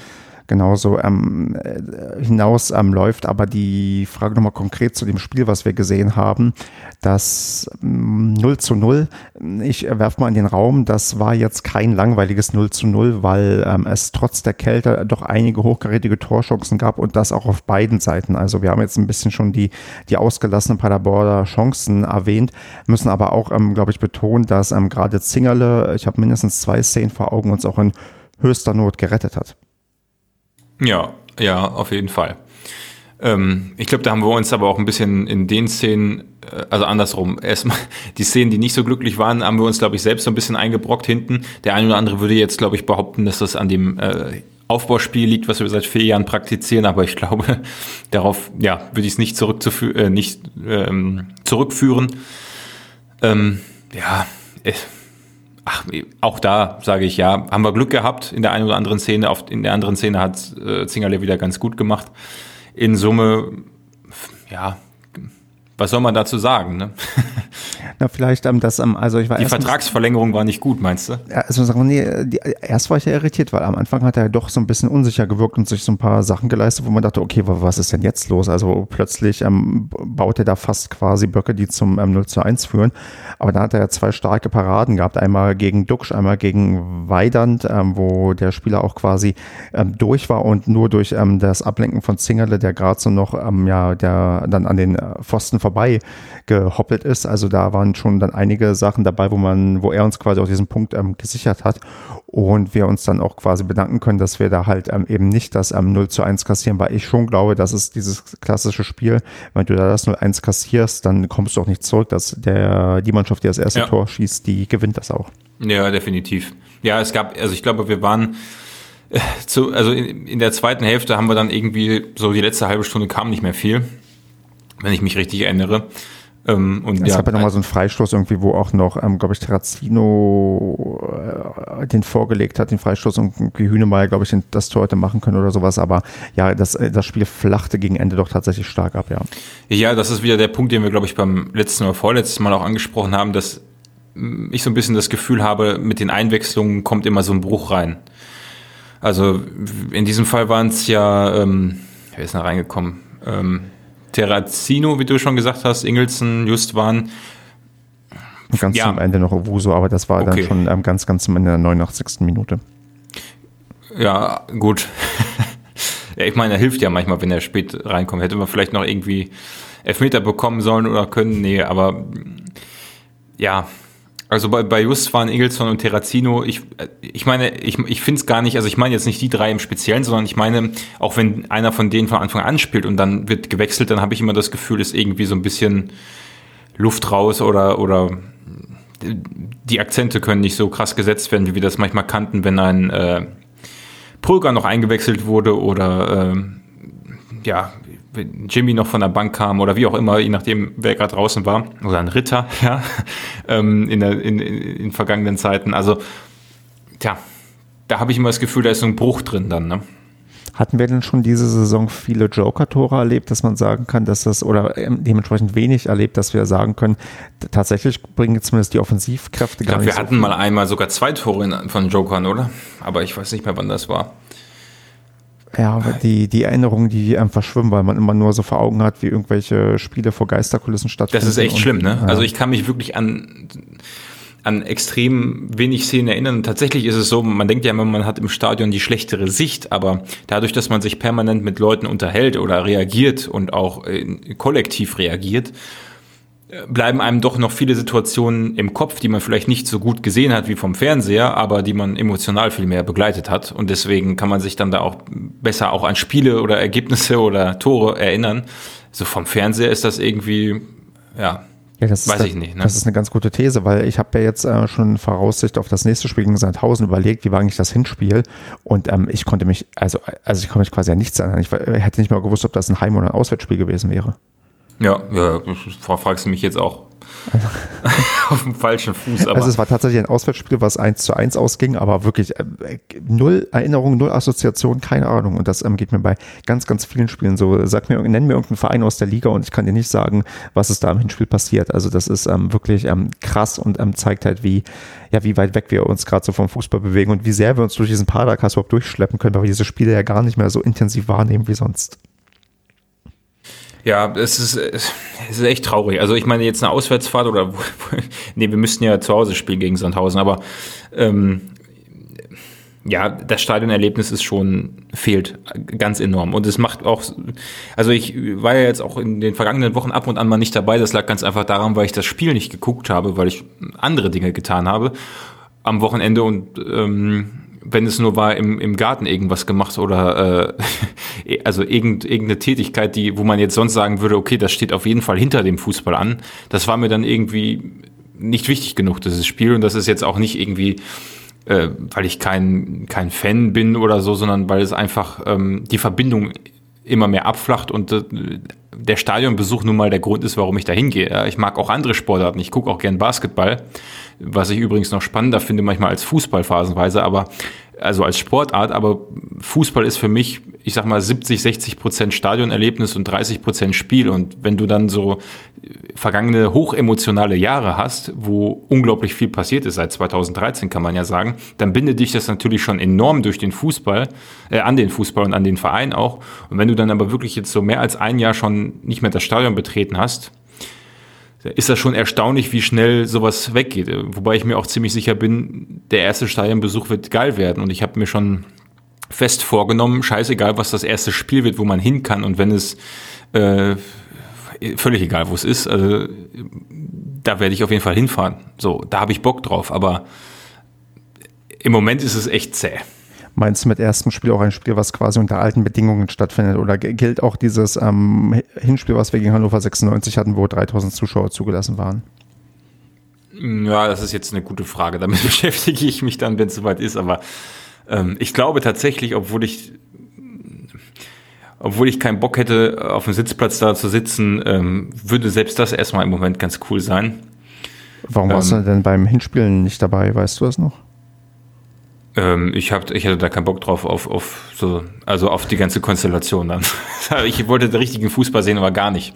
Speaker 1: genauso ähm, äh, hinaus ähm, läuft. Aber die Frage nochmal konkret zu dem Spiel, was wir gesehen haben, das ähm, 0 zu 0, ich werfe mal in den Raum, das war jetzt kein langweiliges 0 zu 0, weil ähm, es trotz der Kälte doch einige hochkarätige Torchancen gab und das auch auf beiden Seiten. Also wir haben jetzt ein bisschen schon die, die ausgelassenen Paderborner Chancen erwähnt, müssen aber auch, ähm, glaube ich, betonen, dass ähm, gerade Zingerle, ich habe mindestens zwei Szenen vor Augen, uns auch in höchster Not gerettet hat.
Speaker 2: Ja, ja, auf jeden Fall. Ähm, ich glaube, da haben wir uns aber auch ein bisschen in den Szenen, äh, also andersrum, erstmal die Szenen, die nicht so glücklich waren, haben wir uns, glaube ich, selbst so ein bisschen eingebrockt hinten. Der eine oder andere würde jetzt, glaube ich, behaupten, dass das an dem äh, Aufbauspiel liegt, was wir seit vier Jahren praktizieren, aber ich glaube, darauf, ja, würde ich es nicht, zurückzuführen, äh, nicht ähm, zurückführen. Ähm, ja, äh, ach, auch da sage ich ja, haben wir Glück gehabt in der einen oder anderen Szene. Auf, in der anderen Szene hat äh, Zingerle wieder ganz gut gemacht in Summe, ja, was soll man dazu sagen? Ne?
Speaker 1: Na, vielleicht ähm, das, ähm, also ich war
Speaker 2: Die Vertragsverlängerung war nicht gut, meinst du?
Speaker 1: Ja, also sagen wir, die, erst war ich ja irritiert, weil am Anfang hat er doch so ein bisschen unsicher gewirkt und sich so ein paar Sachen geleistet, wo man dachte, okay, was ist denn jetzt los? Also plötzlich ähm, baut er da fast quasi Böcke, die zum ähm, 0 zu 1 führen. Aber da hat er ja zwei starke Paraden gehabt, einmal gegen Duxch, einmal gegen Weidand, ähm, wo der Spieler auch quasi ähm, durch war und nur durch ähm, das Ablenken von Zingerle, der gerade so noch, ähm, ja, der dann an den äh, Pfosten vorbei gehoppelt ist. Also da waren schon dann einige Sachen dabei, wo man, wo er uns quasi auch diesen Punkt ähm, gesichert hat und wir uns dann auch quasi bedanken können, dass wir da halt ähm, eben nicht das ähm, 0 zu 1 kassieren, weil ich schon glaube, dass es dieses klassische Spiel, wenn du da das 0-1 kassierst, dann kommst du auch nicht zurück, dass der, die Mannschaft, die das erste ja. Tor schießt, die gewinnt das auch.
Speaker 2: Ja, definitiv. Ja, es gab, also ich glaube, wir waren, äh, zu, also in, in der zweiten Hälfte haben wir dann irgendwie so die letzte halbe Stunde kam nicht mehr viel wenn ich mich richtig erinnere.
Speaker 1: Ähm, und es ja, gab ja nochmal so einen Freistoß irgendwie, wo auch noch, ähm, glaube ich, Terrazino äh, den vorgelegt hat, den Freistoß und irgendwie Hühnemeier, glaube ich, das Tor hätte machen können oder sowas. Aber ja, das, äh, das Spiel flachte gegen Ende doch tatsächlich stark ab, ja.
Speaker 2: Ja, das ist wieder der Punkt, den wir, glaube ich, beim letzten oder vorletzten Mal auch angesprochen haben, dass ich so ein bisschen das Gefühl habe, mit den Einwechslungen kommt immer so ein Bruch rein. Also in diesem Fall waren es ja, ähm, wer ist da reingekommen? Ähm, Terrazino, wie du schon gesagt hast, Ingelsen, just waren.
Speaker 1: Ganz ja. zum Ende noch Owuso, aber das war okay. dann schon ähm, ganz, ganz zum Ende der 89. Minute.
Speaker 2: Ja, gut. ja, ich meine, er hilft ja manchmal, wenn er spät reinkommt. Hätte man vielleicht noch irgendwie Elfmeter bekommen sollen oder können. Nee, aber ja, also bei, bei Just waren Ingelsson und Terrazino, ich, ich meine, ich, ich finde es gar nicht, also ich meine jetzt nicht die drei im Speziellen, sondern ich meine, auch wenn einer von denen von Anfang an spielt und dann wird gewechselt, dann habe ich immer das Gefühl, ist irgendwie so ein bisschen Luft raus oder, oder die Akzente können nicht so krass gesetzt werden, wie wir das manchmal kannten, wenn ein äh, Prüger noch eingewechselt wurde oder äh, ja, Jimmy noch von der Bank kam oder wie auch immer, je nachdem, wer gerade draußen war, oder ein Ritter, ja, ähm, in, der, in, in vergangenen Zeiten. Also, tja, da habe ich immer das Gefühl, da ist so ein Bruch drin dann, ne?
Speaker 1: Hatten wir denn schon diese Saison viele Joker-Tore erlebt, dass man sagen kann, dass das, oder ähm, dementsprechend wenig erlebt, dass wir sagen können, tatsächlich bringen zumindest die Offensivkräfte
Speaker 2: ich glaub, gar nicht. Wir hatten so mal einmal sogar zwei Tore von Jokern, oder? Aber ich weiß nicht mehr, wann das war.
Speaker 1: Ja, die, die Erinnerungen, die einem verschwimmen, weil man immer nur so vor Augen hat, wie irgendwelche Spiele vor Geisterkulissen stattfinden.
Speaker 2: Das ist echt und, schlimm, ne? Ja. Also ich kann mich wirklich an, an extrem wenig Szenen erinnern. Und tatsächlich ist es so, man denkt ja immer, man hat im Stadion die schlechtere Sicht, aber dadurch, dass man sich permanent mit Leuten unterhält oder reagiert und auch äh, kollektiv reagiert, bleiben einem doch noch viele Situationen im Kopf, die man vielleicht nicht so gut gesehen hat wie vom Fernseher, aber die man emotional viel mehr begleitet hat. Und deswegen kann man sich dann da auch besser auch an Spiele oder Ergebnisse oder Tore erinnern. So vom Fernseher ist das irgendwie, ja,
Speaker 1: ja, das Weiß ist, ich nicht. Ne? Das ist eine ganz gute These, weil ich habe ja jetzt äh, schon Voraussicht auf das nächste Spiel gegen Sandhausen überlegt, wie war eigentlich das Hinspiel und ähm, ich konnte mich, also, also ich konnte mich quasi an nichts erinnern. Ich hätte nicht mal gewusst, ob das ein Heim- oder ein Auswärtsspiel gewesen wäre.
Speaker 2: Ja, ja, fragst du mich jetzt auch auf dem falschen Fuß.
Speaker 1: Aber. Also es war tatsächlich ein Auswärtsspiel, was 1 zu 1 ausging, aber wirklich äh, null Erinnerung, null Assoziation, keine Ahnung. Und das ähm, geht mir bei ganz, ganz vielen Spielen so. Sag mir, nenn mir irgendeinen Verein aus der Liga und ich kann dir nicht sagen, was ist da im Hinspiel passiert. Also das ist ähm, wirklich ähm, krass und ähm, zeigt halt, wie, ja, wie weit weg wir uns gerade so vom Fußball bewegen und wie sehr wir uns durch diesen Padercast überhaupt durchschleppen können, weil wir diese Spiele ja gar nicht mehr so intensiv wahrnehmen wie sonst.
Speaker 2: Ja, es ist, es ist echt traurig. Also ich meine jetzt eine Auswärtsfahrt oder nee, wir müssten ja zu Hause spielen gegen Sandhausen, aber ähm, ja, das Stadionerlebnis ist schon fehlt ganz enorm. Und es macht auch also ich war ja jetzt auch in den vergangenen Wochen ab und an mal nicht dabei, das lag ganz einfach daran, weil ich das Spiel nicht geguckt habe, weil ich andere Dinge getan habe am Wochenende. Und ähm, wenn es nur war, im, im Garten irgendwas gemacht oder äh, also irgend, irgendeine Tätigkeit, die, wo man jetzt sonst sagen würde, okay, das steht auf jeden Fall hinter dem Fußball an. Das war mir dann irgendwie nicht wichtig genug, dieses Spiel. Und das ist jetzt auch nicht irgendwie, äh, weil ich kein, kein Fan bin oder so, sondern weil es einfach ähm, die Verbindung immer mehr abflacht und äh, der Stadionbesuch nun mal der Grund ist, warum ich da hingehe. Ja, ich mag auch andere Sportarten. Ich gucke auch gern Basketball, was ich übrigens noch spannender finde, manchmal als Fußball phasenweise, aber also als Sportart, aber Fußball ist für mich, ich sag mal, 70, 60 Prozent Stadionerlebnis und 30 Prozent Spiel. Und wenn du dann so vergangene hochemotionale Jahre hast, wo unglaublich viel passiert ist, seit 2013 kann man ja sagen, dann bindet dich das natürlich schon enorm durch den Fußball, äh, an den Fußball und an den Verein auch. Und wenn du dann aber wirklich jetzt so mehr als ein Jahr schon nicht mehr das Stadion betreten hast, ist das schon erstaunlich, wie schnell sowas weggeht. Wobei ich mir auch ziemlich sicher bin, der erste Stadionbesuch wird geil werden. Und ich habe mir schon fest vorgenommen, scheißegal, was das erste Spiel wird, wo man hin kann. Und wenn es äh, völlig egal, wo es ist, also da werde ich auf jeden Fall hinfahren. So, da habe ich Bock drauf. Aber im Moment ist es echt zäh.
Speaker 1: Meinst du mit erstem Spiel auch ein Spiel, was quasi unter alten Bedingungen stattfindet? Oder gilt auch dieses ähm, Hinspiel, was wir gegen Hannover 96 hatten, wo 3000 Zuschauer zugelassen waren?
Speaker 2: Ja, das ist jetzt eine gute Frage. Damit beschäftige ich mich dann, wenn es soweit ist. Aber ähm, ich glaube tatsächlich, obwohl ich obwohl ich keinen Bock hätte, auf dem Sitzplatz da zu sitzen, ähm, würde selbst das erstmal im Moment ganz cool sein.
Speaker 1: Warum warst ähm, du denn beim Hinspielen nicht dabei? Weißt du das noch?
Speaker 2: Ähm, ich, hab, ich hatte da keinen Bock drauf, auf, auf so, also auf die ganze Konstellation dann. ich wollte den richtigen Fußball sehen, aber gar nicht.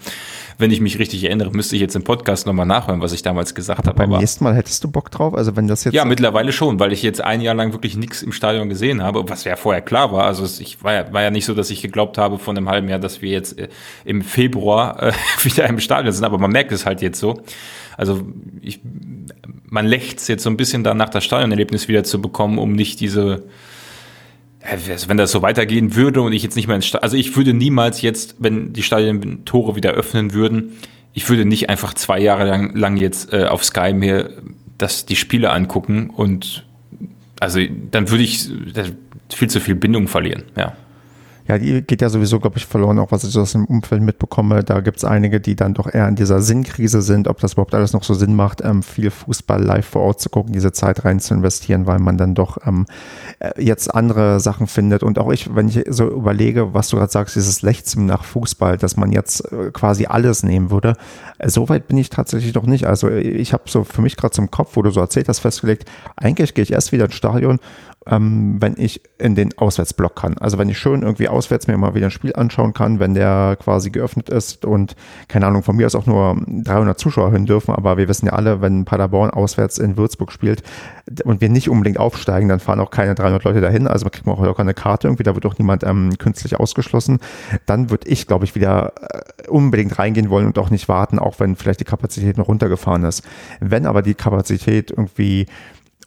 Speaker 2: Wenn ich mich richtig erinnere, müsste ich jetzt im Podcast nochmal nachhören, was ich damals gesagt habe.
Speaker 1: Beim aber nächsten Mal hättest du Bock drauf? Also wenn das jetzt.
Speaker 2: Ja, mittlerweile schon, weil ich jetzt ein Jahr lang wirklich nichts im Stadion gesehen habe, was ja vorher klar war. Also ich war ja, war ja nicht so, dass ich geglaubt habe von einem halben Jahr, dass wir jetzt äh, im Februar äh, wieder im Stadion sind, aber man merkt es halt jetzt so. Also ich, man lächzt jetzt so ein bisschen danach, das Stadionerlebnis wieder zu bekommen, um nicht diese, wenn das so weitergehen würde und ich jetzt nicht mehr ins Stadion, also ich würde niemals jetzt, wenn die Stadion-Tore wieder öffnen würden, ich würde nicht einfach zwei Jahre lang, lang jetzt äh, auf Sky mir das, die Spiele angucken und also dann würde ich viel zu viel Bindung verlieren, ja.
Speaker 1: Ja, die geht ja sowieso, glaube ich, verloren, auch was ich so aus dem Umfeld mitbekomme. Da gibt es einige, die dann doch eher in dieser Sinnkrise sind, ob das überhaupt alles noch so Sinn macht, ähm, viel Fußball live vor Ort zu gucken, diese Zeit rein zu investieren, weil man dann doch ähm, äh, jetzt andere Sachen findet. Und auch ich, wenn ich so überlege, was du gerade sagst, dieses Lechzen nach Fußball, dass man jetzt äh, quasi alles nehmen würde, äh, so weit bin ich tatsächlich doch nicht. Also ich habe so für mich gerade zum Kopf, wo du so erzählt hast, festgelegt, eigentlich gehe ich erst wieder ins Stadion ähm, wenn ich in den Auswärtsblock kann. Also wenn ich schön irgendwie auswärts mir mal wieder ein Spiel anschauen kann, wenn der quasi geöffnet ist und keine Ahnung, von mir aus auch nur 300 Zuschauer hin dürfen, aber wir wissen ja alle, wenn Paderborn auswärts in Würzburg spielt und wir nicht unbedingt aufsteigen, dann fahren auch keine 300 Leute dahin, also man kriegt auch locker eine Karte irgendwie, da wird auch niemand ähm, künstlich ausgeschlossen. Dann würde ich, glaube ich, wieder äh, unbedingt reingehen wollen und auch nicht warten, auch wenn vielleicht die Kapazität noch runtergefahren ist. Wenn aber die Kapazität irgendwie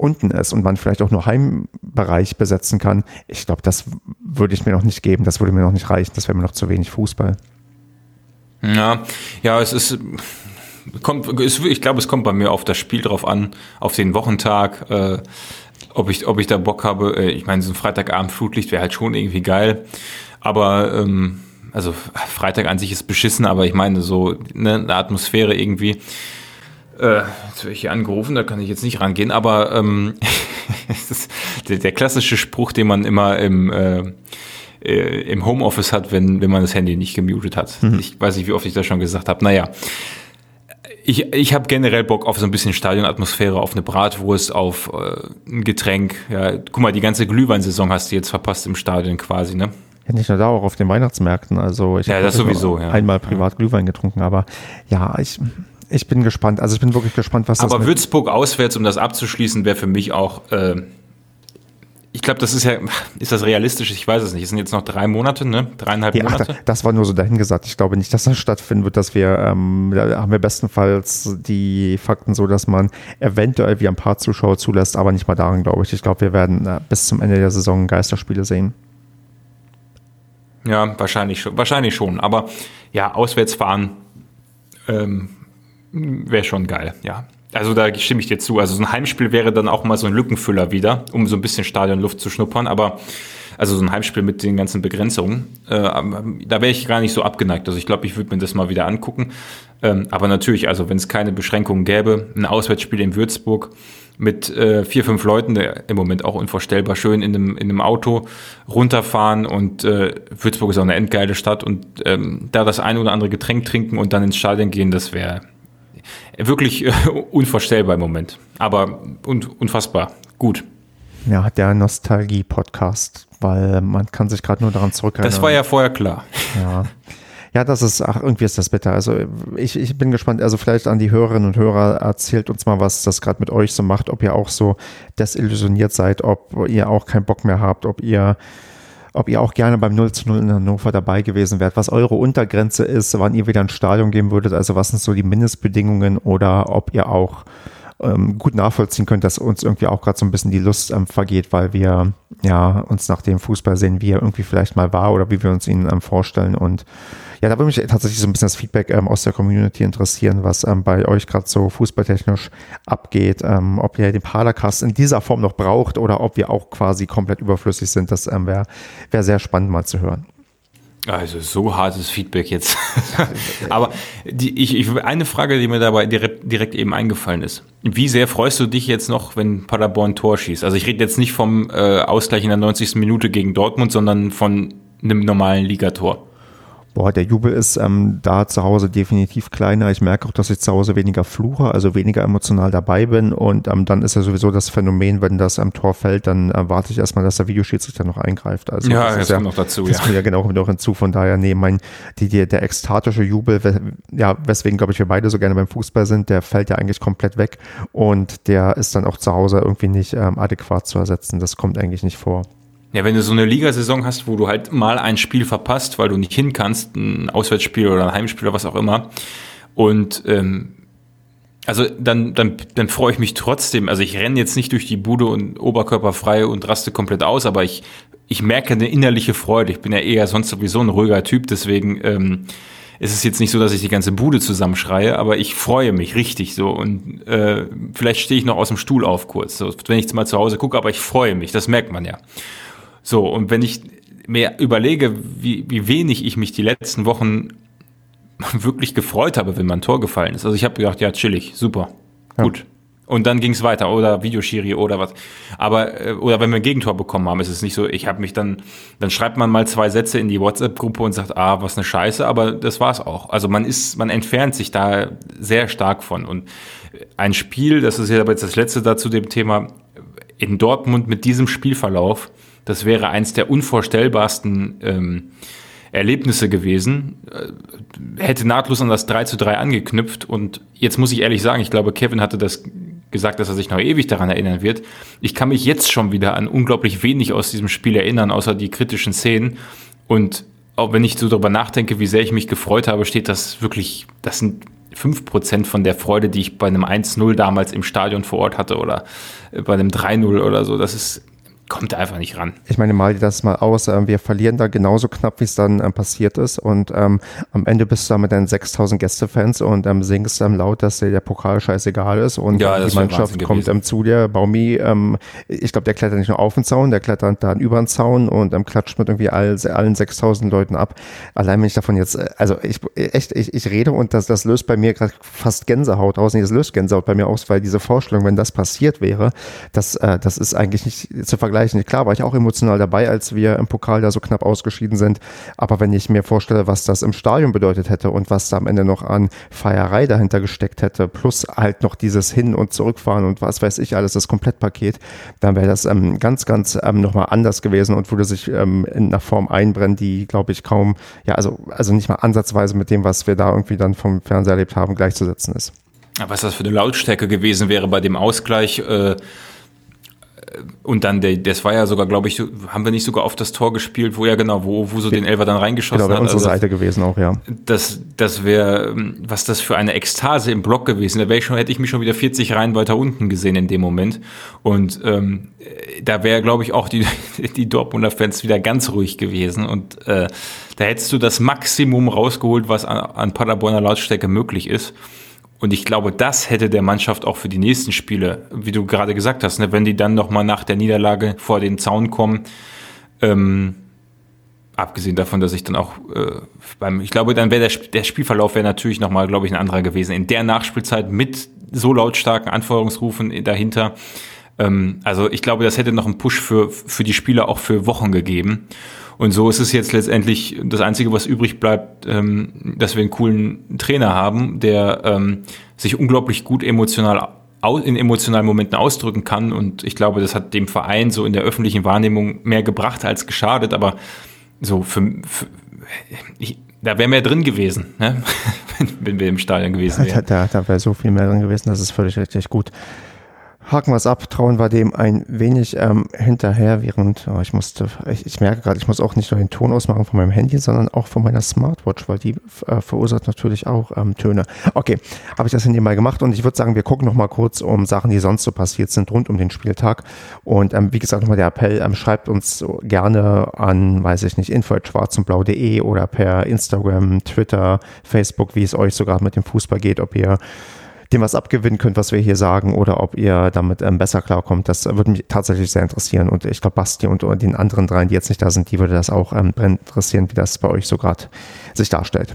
Speaker 1: unten ist und man vielleicht auch nur Heimbereich besetzen kann, ich glaube, das würde ich mir noch nicht geben, das würde mir noch nicht reichen, das wäre mir noch zu wenig Fußball.
Speaker 2: Ja, ja, es ist, kommt, ich glaube, es kommt bei mir auf das Spiel drauf an, auf den Wochentag, äh, ob ich, ob ich da Bock habe. Äh, ich meine, so ein Freitagabend Flutlicht wäre halt schon irgendwie geil, aber ähm, also Freitag an sich ist beschissen, aber ich meine so ne, eine Atmosphäre irgendwie. Äh, jetzt werde ich hier angerufen, da kann ich jetzt nicht rangehen, aber ähm, der, der, klassische Spruch, den man immer im, äh, äh, im Homeoffice hat, wenn, wenn man das Handy nicht gemutet hat. Mhm. Ich weiß nicht, wie oft ich das schon gesagt habe. Naja, ich, ich habe generell Bock auf so ein bisschen Stadionatmosphäre, auf eine Bratwurst, auf äh, ein Getränk. Ja, guck mal, die ganze Glühweinsaison hast du jetzt verpasst im Stadion quasi, ne?
Speaker 1: Ja, nicht nur da, auch auf den Weihnachtsmärkten. Also ich
Speaker 2: ja, habe sowieso, ja.
Speaker 1: einmal privat Glühwein getrunken, aber ja, ich, ich bin gespannt. Also ich bin wirklich gespannt, was
Speaker 2: das Aber Würzburg auswärts, um das abzuschließen, wäre für mich auch. Äh, ich glaube, das ist ja, ist das realistisch? Ich weiß es nicht. Es sind jetzt noch drei Monate, ne? Dreieinhalb ja, Monate.
Speaker 1: Ach, das war nur so dahingesagt. Ich glaube nicht, dass das stattfinden wird, dass wir, ähm, da haben wir bestenfalls die Fakten so, dass man eventuell wie ein paar Zuschauer zulässt, aber nicht mal daran, glaube ich. Ich glaube, wir werden äh, bis zum Ende der Saison Geisterspiele sehen.
Speaker 2: Ja, wahrscheinlich schon. Wahrscheinlich schon. Aber ja, auswärts fahren, ähm, Wäre schon geil, ja. Also da stimme ich dir zu. Also so ein Heimspiel wäre dann auch mal so ein Lückenfüller wieder, um so ein bisschen Stadionluft zu schnuppern. Aber also so ein Heimspiel mit den ganzen Begrenzungen, äh, da wäre ich gar nicht so abgeneigt. Also ich glaube, ich würde mir das mal wieder angucken. Ähm, aber natürlich, also wenn es keine Beschränkungen gäbe, ein Auswärtsspiel in Würzburg mit äh, vier, fünf Leuten, der im Moment auch unvorstellbar schön in einem, in einem Auto runterfahren und äh, Würzburg ist auch eine endgeile Stadt und ähm, da das eine oder andere Getränk trinken und dann ins Stadion gehen, das wäre wirklich äh, unvorstellbar im Moment. Aber un unfassbar gut.
Speaker 1: Ja, der Nostalgie-Podcast, weil man kann sich gerade nur daran zurückerinnern.
Speaker 2: Das war ja vorher klar.
Speaker 1: Ja. Ja, das ist, ach, irgendwie ist das bitter. Also ich, ich bin gespannt, also vielleicht an die Hörerinnen und Hörer, erzählt uns mal, was das gerade mit euch so macht, ob ihr auch so desillusioniert seid, ob ihr auch keinen Bock mehr habt, ob ihr ob ihr auch gerne beim 0 zu 0 in Hannover dabei gewesen wärt, was eure Untergrenze ist, wann ihr wieder ins Stadion gehen würdet, also was sind so die Mindestbedingungen oder ob ihr auch ähm, gut nachvollziehen könnt, dass uns irgendwie auch gerade so ein bisschen die Lust ähm, vergeht, weil wir ja uns nach dem Fußball sehen, wie er irgendwie vielleicht mal war oder wie wir uns ihn ähm, vorstellen. Und ja, da würde mich tatsächlich so ein bisschen das Feedback ähm, aus der Community interessieren, was ähm, bei euch gerade so fußballtechnisch abgeht, ähm, ob ihr den Padercast in dieser Form noch braucht oder ob wir auch quasi komplett überflüssig sind. Das ähm, wäre wär sehr spannend mal zu hören.
Speaker 2: Also so hartes Feedback jetzt. Aber die, ich, ich, eine Frage, die mir dabei direkt, direkt eben eingefallen ist. Wie sehr freust du dich jetzt noch, wenn Paderborn Tor schießt? Also ich rede jetzt nicht vom äh, Ausgleich in der 90. Minute gegen Dortmund, sondern von einem normalen Ligator.
Speaker 1: Boah, der Jubel ist ähm, da zu Hause definitiv kleiner. Ich merke auch, dass ich zu Hause weniger fluche, also weniger emotional dabei bin. Und ähm, dann ist ja sowieso das Phänomen, wenn das am Tor fällt, dann erwarte äh, ich erstmal, dass der Videoschiedsrichter noch eingreift. Also
Speaker 2: ja,
Speaker 1: das,
Speaker 2: das
Speaker 1: ja,
Speaker 2: kommt noch dazu.
Speaker 1: Das
Speaker 2: ja.
Speaker 1: kommt ja genau noch hinzu. Von daher, nee, mein, die, die, der ekstatische Jubel, ja, weswegen, glaube ich, wir beide so gerne beim Fußball sind, der fällt ja eigentlich komplett weg. Und der ist dann auch zu Hause irgendwie nicht ähm, adäquat zu ersetzen. Das kommt eigentlich nicht vor.
Speaker 2: Ja, wenn du so eine Ligasaison hast, wo du halt mal ein Spiel verpasst, weil du nicht hin kannst, ein Auswärtsspiel oder ein Heimspiel oder was auch immer, und ähm, also dann, dann, dann freue ich mich trotzdem. Also ich renne jetzt nicht durch die Bude und Oberkörper frei und raste komplett aus, aber ich, ich merke eine innerliche Freude. Ich bin ja eher sonst sowieso ein ruhiger Typ, deswegen ähm, ist es jetzt nicht so, dass ich die ganze Bude zusammenschreie, aber ich freue mich richtig so. Und äh, vielleicht stehe ich noch aus dem Stuhl auf kurz, so, wenn ich jetzt mal zu Hause gucke, aber ich freue mich, das merkt man ja. So, und wenn ich mir überlege, wie, wie wenig ich mich die letzten Wochen wirklich gefreut habe, wenn mein Tor gefallen ist. Also ich habe gedacht, ja, chillig, super, ja. gut. Und dann ging es weiter oder Videoschiri oder was. Aber äh, oder wenn wir ein Gegentor bekommen haben, ist es nicht so. Ich habe mich dann, dann schreibt man mal zwei Sätze in die WhatsApp-Gruppe und sagt, ah, was eine Scheiße. Aber das war's auch. Also man ist, man entfernt sich da sehr stark von. Und ein Spiel, das ist ja aber jetzt das letzte dazu dem Thema in Dortmund mit diesem Spielverlauf das wäre eins der unvorstellbarsten ähm, Erlebnisse gewesen. Äh, hätte nahtlos an das 3 zu 3 angeknüpft. Und jetzt muss ich ehrlich sagen, ich glaube, Kevin hatte das gesagt, dass er sich noch ewig daran erinnern wird. Ich kann mich jetzt schon wieder an unglaublich wenig aus diesem Spiel erinnern, außer die kritischen Szenen. Und auch wenn ich so darüber nachdenke, wie sehr ich mich gefreut habe, steht das wirklich, das sind 5% von der Freude, die ich bei einem 1-0 damals im Stadion vor Ort hatte oder bei einem 3-0 oder so. Das ist kommt einfach nicht ran.
Speaker 1: Ich meine, mal dir das mal aus. Ähm, wir verlieren da genauso knapp, wie es dann ähm, passiert ist. Und ähm, am Ende bist du da mit deinen 6000 Gästefans und ähm, singst ähm, laut, dass dir der Pokal scheißegal ist. Und ja, die Mannschaft kommt ähm, zu dir. Baumi, ich glaube, der klettert nicht nur auf den Zaun, der klettert dann über den Zaun und klatscht mit irgendwie all, allen 6000 Leuten ab. Allein wenn ich davon jetzt, äh, also ich echt, ich, ich rede und das, das löst bei mir gerade fast Gänsehaut aus. Nee, das löst Gänsehaut bei mir aus, weil diese Vorstellung, wenn das passiert wäre, das, äh, das ist eigentlich nicht zu vergleichen vergleichen. Klar war ich auch emotional dabei, als wir im Pokal da so knapp ausgeschieden sind. Aber wenn ich mir vorstelle, was das im Stadion bedeutet hätte und was da am Ende noch an Feierei dahinter gesteckt hätte, plus halt noch dieses Hin- und Zurückfahren und was weiß ich alles, das Komplettpaket, dann wäre das ähm, ganz, ganz ähm, nochmal anders gewesen und würde sich ähm, in einer Form einbrennen, die, glaube ich, kaum, ja, also, also nicht mal ansatzweise mit dem, was wir da irgendwie dann vom Fernseher erlebt haben, gleichzusetzen ist.
Speaker 2: Was das für eine Lautstärke gewesen wäre bei dem Ausgleich, äh, und dann, der, das war ja sogar, glaube ich, haben wir nicht sogar auf das Tor gespielt, wo ja genau, wo, wo so den Elfer dann reingeschossen genau, hat.
Speaker 1: Genau, unsere also, Seite gewesen auch, ja.
Speaker 2: Das, das wäre, was das für eine Ekstase im Block gewesen. Da wäre ich schon, hätte ich mich schon wieder 40 Reihen weiter unten gesehen in dem Moment. Und ähm, da wäre, glaube ich, auch die, die Dortmunder Fans wieder ganz ruhig gewesen. Und äh, da hättest du das Maximum rausgeholt, was an, an Paderborner Lautstärke möglich ist. Und ich glaube, das hätte der Mannschaft auch für die nächsten Spiele, wie du gerade gesagt hast, ne, wenn die dann nochmal nach der Niederlage vor den Zaun kommen, ähm, abgesehen davon, dass ich dann auch äh, beim, ich glaube, dann wäre der, der Spielverlauf wäre natürlich nochmal, glaube ich, ein anderer gewesen. In der Nachspielzeit mit so lautstarken Anforderungsrufen dahinter. Ähm, also ich glaube, das hätte noch einen Push für, für die Spieler auch für Wochen gegeben. Und so ist es jetzt letztendlich das Einzige, was übrig bleibt, ähm, dass wir einen coolen Trainer haben, der ähm, sich unglaublich gut emotional in emotionalen Momenten ausdrücken kann. Und ich glaube, das hat dem Verein so in der öffentlichen Wahrnehmung mehr gebracht als geschadet. Aber so für, für ich, da wäre mehr drin gewesen, ne? wenn wir im Stadion gewesen wären.
Speaker 1: Da, da, da wäre so viel mehr drin gewesen, das ist völlig richtig gut haken wir es ab, trauen wir dem ein wenig ähm, hinterher, während oh, ich musste, ich, ich merke gerade, ich muss auch nicht nur den Ton ausmachen von meinem Handy, sondern auch von meiner Smartwatch, weil die äh, verursacht natürlich auch ähm, Töne. Okay, habe ich das dem mal gemacht und ich würde sagen, wir gucken noch mal kurz um Sachen, die sonst so passiert sind rund um den Spieltag. Und ähm, wie gesagt, nochmal der Appell, ähm, schreibt uns gerne an, weiß ich nicht, info.schwarzundblau.de oder per Instagram, Twitter, Facebook, wie es euch sogar mit dem Fußball geht, ob ihr dem was abgewinnen könnt, was wir hier sagen, oder ob ihr damit ähm, besser klarkommt. Das würde mich tatsächlich sehr interessieren. Und ich glaube, Basti und den anderen dreien, die jetzt nicht da sind, die würde das auch ähm, interessieren, wie das bei euch so gerade sich darstellt.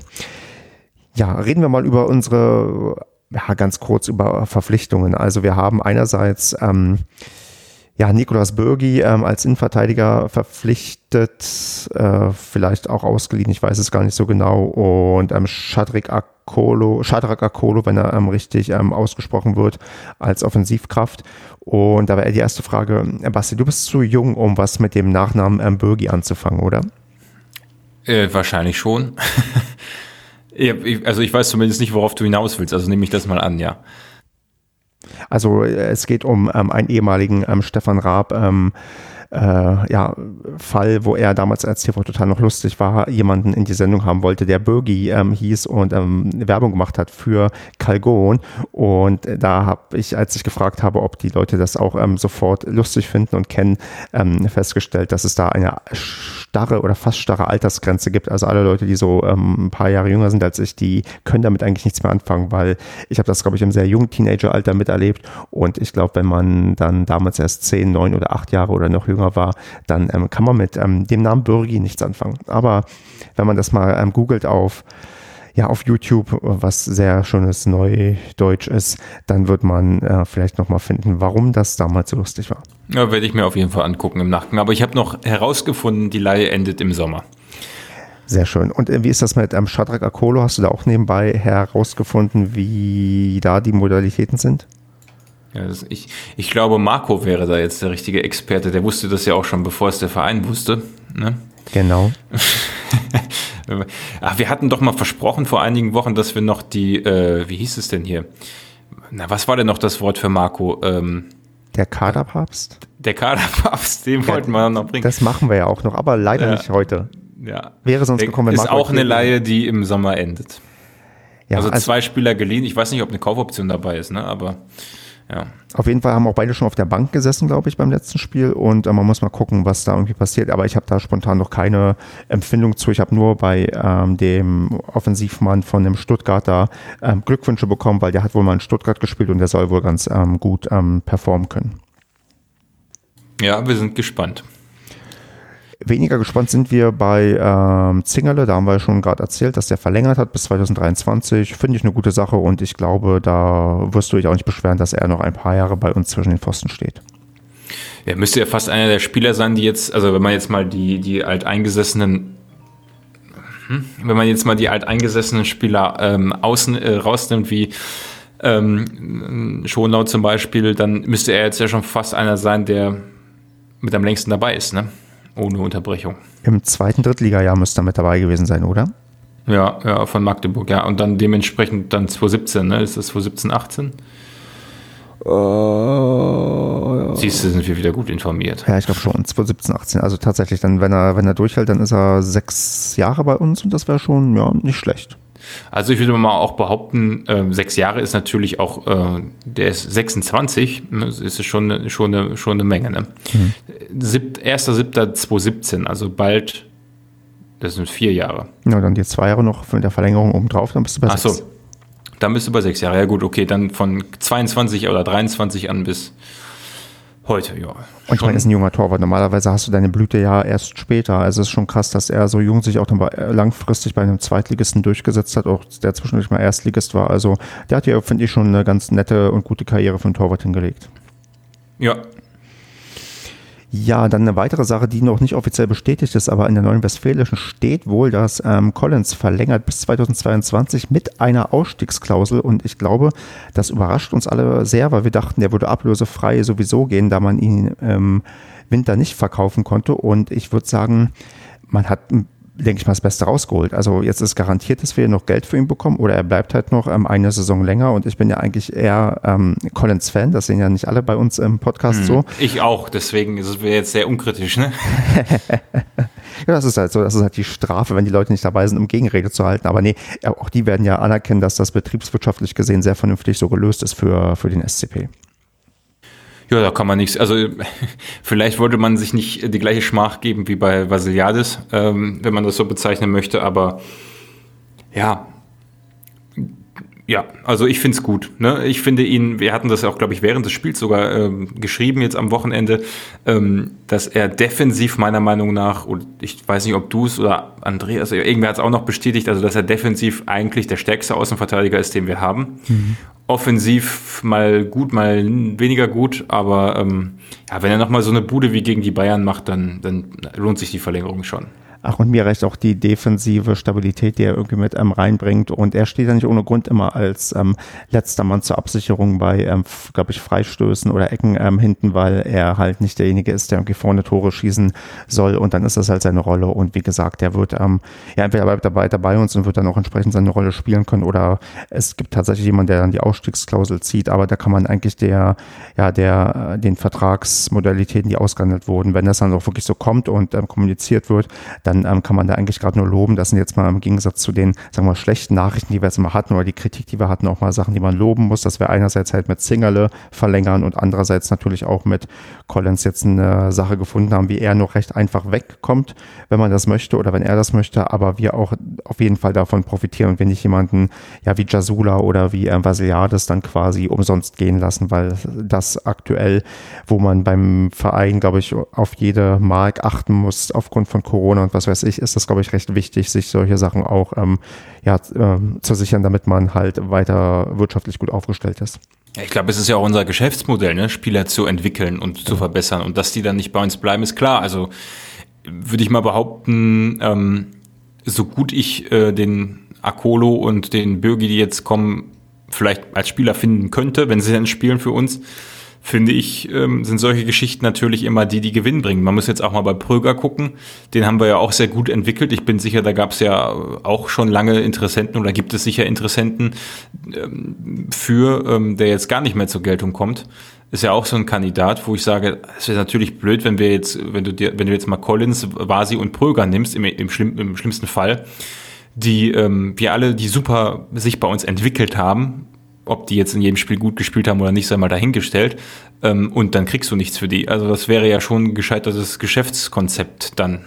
Speaker 1: Ja, reden wir mal über unsere, ja, ganz kurz über Verpflichtungen. Also wir haben einerseits ähm, ja, Nikolaus Bürgi ähm, als Innenverteidiger verpflichtet, äh, vielleicht auch ausgeliehen, ich weiß es gar nicht so genau. Und ähm, Shadrik Akolo, Shadrach Akolo, wenn er ähm, richtig ähm, ausgesprochen wird, als Offensivkraft. Und da wäre die erste Frage, äh, Basti, du bist zu jung, um was mit dem Nachnamen ähm, Bürgi anzufangen, oder?
Speaker 2: Äh, wahrscheinlich schon. also ich weiß zumindest nicht, worauf du hinaus willst, also nehme ich das mal an, ja.
Speaker 1: Also äh, es geht um ähm, einen ehemaligen ähm, Stefan Raab. Ähm, äh, ja, Fall, wo er damals als TV total noch lustig war, jemanden in die Sendung haben wollte, der Bürgi ähm, hieß und ähm, Werbung gemacht hat für Calgon. Und da habe ich, als ich gefragt habe, ob die Leute das auch ähm, sofort lustig finden und kennen, ähm, festgestellt, dass es da eine starre oder fast starre Altersgrenze gibt. Also alle Leute, die so ähm, ein paar Jahre jünger sind als ich, die können damit eigentlich nichts mehr anfangen, weil ich habe das, glaube ich, im sehr jungen Teenageralter miterlebt. Und ich glaube, wenn man dann damals erst zehn, neun oder acht Jahre oder noch jünger war, dann ähm, kann man mit ähm, dem Namen Bürgi nichts anfangen. Aber wenn man das mal ähm, googelt auf ja, auf YouTube, was sehr schönes Neudeutsch ist, dann wird man äh, vielleicht nochmal finden, warum das damals so lustig war.
Speaker 2: Ja, werde ich mir auf jeden Fall angucken im Nachgang. Aber ich habe noch herausgefunden, die Leihe endet im Sommer.
Speaker 1: Sehr schön. Und äh, wie ist das mit ähm, Shadrach Akolo? Hast du da auch nebenbei herausgefunden, wie da die Modalitäten sind?
Speaker 2: Ja, das, ich, ich glaube, Marco wäre da jetzt der richtige Experte. Der wusste das ja auch schon, bevor es der Verein wusste. Ne?
Speaker 1: Genau.
Speaker 2: Ach, wir hatten doch mal versprochen vor einigen Wochen, dass wir noch die, äh, wie hieß es denn hier? Na, was war denn noch das Wort für Marco? Ähm,
Speaker 1: der Kaderpapst?
Speaker 2: Der Kaderpapst, den ja, wollten wir noch bringen.
Speaker 1: Das machen wir ja auch noch, aber leider ja. nicht heute.
Speaker 2: Ja.
Speaker 1: Wäre sonst der, gekommen, wenn
Speaker 2: Ist Marco auch eine Leihe, die im Sommer endet. Ja, also, also zwei Spieler geliehen. Ich weiß nicht, ob eine Kaufoption dabei ist, ne? aber ja.
Speaker 1: Auf jeden Fall haben auch beide schon auf der Bank gesessen, glaube ich, beim letzten Spiel. Und äh, man muss mal gucken, was da irgendwie passiert. Aber ich habe da spontan noch keine Empfindung zu. Ich habe nur bei ähm, dem Offensivmann von dem Stuttgarter ähm, Glückwünsche bekommen, weil der hat wohl mal in Stuttgart gespielt und der soll wohl ganz ähm, gut ähm, performen können.
Speaker 2: Ja, wir sind gespannt.
Speaker 1: Weniger gespannt sind wir bei ähm, Zingerle, da haben wir schon gerade erzählt, dass der verlängert hat bis 2023. Finde ich eine gute Sache und ich glaube, da wirst du dich auch nicht beschweren, dass er noch ein paar Jahre bei uns zwischen den Pfosten steht.
Speaker 2: Er müsste ja fast einer der Spieler sein, die jetzt, also wenn man jetzt mal die, die alteingesessenen hm, wenn man jetzt mal die alteingesessenen Spieler ähm, außen äh, rausnimmt, wie ähm, Schonlau zum Beispiel, dann müsste er jetzt ja schon fast einer sein, der mit am längsten dabei ist, ne? Ohne Unterbrechung.
Speaker 1: Im zweiten Drittligajahr müsste er mit dabei gewesen sein, oder?
Speaker 2: Ja, ja, von Magdeburg, ja. Und dann dementsprechend dann 2017, ne? Ist das 2017, 18? Uh, Siehst du, sind wir wieder gut informiert.
Speaker 1: Ja, ich glaube schon. 2017, 18. Also tatsächlich, dann, wenn er, wenn er durchhält, dann ist er sechs Jahre bei uns und das wäre schon, ja, nicht schlecht.
Speaker 2: Also ich würde mal auch behaupten, äh, sechs Jahre ist natürlich auch, äh, der ist 26, das ist schon, schon, eine, schon eine Menge. Ne? Mhm. 1.7.2017, also bald, das sind vier Jahre.
Speaker 1: Ja, dann die zwei Jahre noch von der Verlängerung oben drauf, dann bist du bei
Speaker 2: Ach so. Dann bist du bei sechs Jahre. Ja gut, okay, dann von 22 oder 23 an bis heute, ja.
Speaker 1: Und ich meine, er ist ein junger Torwart. Normalerweise hast du deine Blüte ja erst später. Also es ist schon krass, dass er so jung sich auch dann langfristig bei einem Zweitligisten durchgesetzt hat, auch der zwischendurch mal Erstligist war. Also der hat ja, finde ich, schon eine ganz nette und gute Karriere für einen Torwart hingelegt.
Speaker 2: Ja,
Speaker 1: ja, dann eine weitere Sache, die noch nicht offiziell bestätigt ist, aber in der Neuen Westfälischen steht wohl, dass ähm, Collins verlängert bis 2022 mit einer Ausstiegsklausel. Und ich glaube, das überrascht uns alle sehr, weil wir dachten, der würde ablösefrei sowieso gehen, da man ihn im ähm, Winter nicht verkaufen konnte. Und ich würde sagen, man hat ein denke ich mal, das Beste rausgeholt. Also jetzt ist garantiert, dass wir noch Geld für ihn bekommen oder er bleibt halt noch ähm, eine Saison länger und ich bin ja eigentlich eher ähm, Collins-Fan, das sehen ja nicht alle bei uns im Podcast hm, so.
Speaker 2: Ich auch, deswegen ist es jetzt sehr unkritisch, ne?
Speaker 1: ja, das ist halt so, das ist halt die Strafe, wenn die Leute nicht dabei sind, um Gegenrede zu halten. Aber nee, auch die werden ja anerkennen, dass das betriebswirtschaftlich gesehen sehr vernünftig so gelöst ist für, für den SCP.
Speaker 2: Ja, da kann man nichts. Also vielleicht wollte man sich nicht die gleiche Schmach geben wie bei Vasiliadis, ähm, wenn man das so bezeichnen möchte, aber ja, ja, also ich finde es gut. Ne? Ich finde ihn, wir hatten das auch, glaube ich, während des Spiels sogar ähm, geschrieben, jetzt am Wochenende, ähm, dass er defensiv meiner Meinung nach, und ich weiß nicht, ob du es oder Andreas, also irgendwer hat es auch noch bestätigt, also dass er defensiv eigentlich der stärkste Außenverteidiger ist, den wir haben. Mhm. Offensiv mal gut, mal weniger gut, aber ähm, ja, wenn er nochmal so eine Bude wie gegen die Bayern macht, dann, dann lohnt sich die Verlängerung schon.
Speaker 1: Ach, und mir reicht auch die defensive Stabilität, die er irgendwie mit ähm, reinbringt. Und er steht ja nicht ohne Grund immer als ähm, letzter Mann zur Absicherung bei, ähm, glaube ich, Freistößen oder Ecken ähm, hinten, weil er halt nicht derjenige ist, der irgendwie vorne Tore schießen soll. Und dann ist das halt seine Rolle. Und wie gesagt, der wird ähm, ja entweder bleibt dabei, dabei uns und wird dann auch entsprechend seine Rolle spielen können. Oder es gibt tatsächlich jemanden, der dann die Ausstiegsklausel zieht. Aber da kann man eigentlich der, ja, der, äh, den Vertragsmodalitäten, die ausgehandelt wurden, wenn das dann auch wirklich so kommt und ähm, kommuniziert wird, dann dann ähm, kann man da eigentlich gerade nur loben. Das sind jetzt mal im Gegensatz zu den, sagen wir, schlechten Nachrichten, die wir jetzt mal hatten oder die Kritik, die wir hatten, auch mal Sachen, die man loben muss. dass wir einerseits halt mit Zingerle verlängern und andererseits natürlich auch mit Collins jetzt eine Sache gefunden haben, wie er noch recht einfach wegkommt, wenn man das möchte oder wenn er das möchte, aber wir auch auf jeden Fall davon profitieren und wir nicht jemanden, ja, wie Jasula oder wie äh, Vasiliades dann quasi umsonst gehen lassen, weil das aktuell, wo man beim Verein, glaube ich, auf jede Mark achten muss aufgrund von Corona und was weiß ich, ist das, glaube ich, recht wichtig, sich solche Sachen auch ähm, ja, äh, zu sichern, damit man halt weiter wirtschaftlich gut aufgestellt ist.
Speaker 2: Ja, ich glaube, es ist ja auch unser Geschäftsmodell, ne? Spieler zu entwickeln und zu verbessern. Und dass die dann nicht bei uns bleiben, ist klar. Also würde ich mal behaupten, ähm, so gut ich äh, den Akolo und den Bürgi, die jetzt kommen, vielleicht als Spieler finden könnte, wenn sie dann spielen für uns, finde ich, ähm, sind solche Geschichten natürlich immer die, die Gewinn bringen. Man muss jetzt auch mal bei Pröger gucken. Den haben wir ja auch sehr gut entwickelt. Ich bin sicher, da gab es ja auch schon lange Interessenten oder gibt es sicher Interessenten ähm, für, ähm, der jetzt gar nicht mehr zur Geltung kommt. Ist ja auch so ein Kandidat, wo ich sage, es wäre natürlich blöd, wenn wir jetzt, wenn du dir, wenn du jetzt mal Collins, Vasi und Pröger nimmst, im, im, schlimm, im schlimmsten Fall, die ähm, wir alle, die super sich bei uns entwickelt haben, ob die jetzt in jedem Spiel gut gespielt haben oder nicht, sei mal dahingestellt. Ähm, und dann kriegst du nichts für die. Also das wäre ja schon ein gescheitertes Geschäftskonzept dann.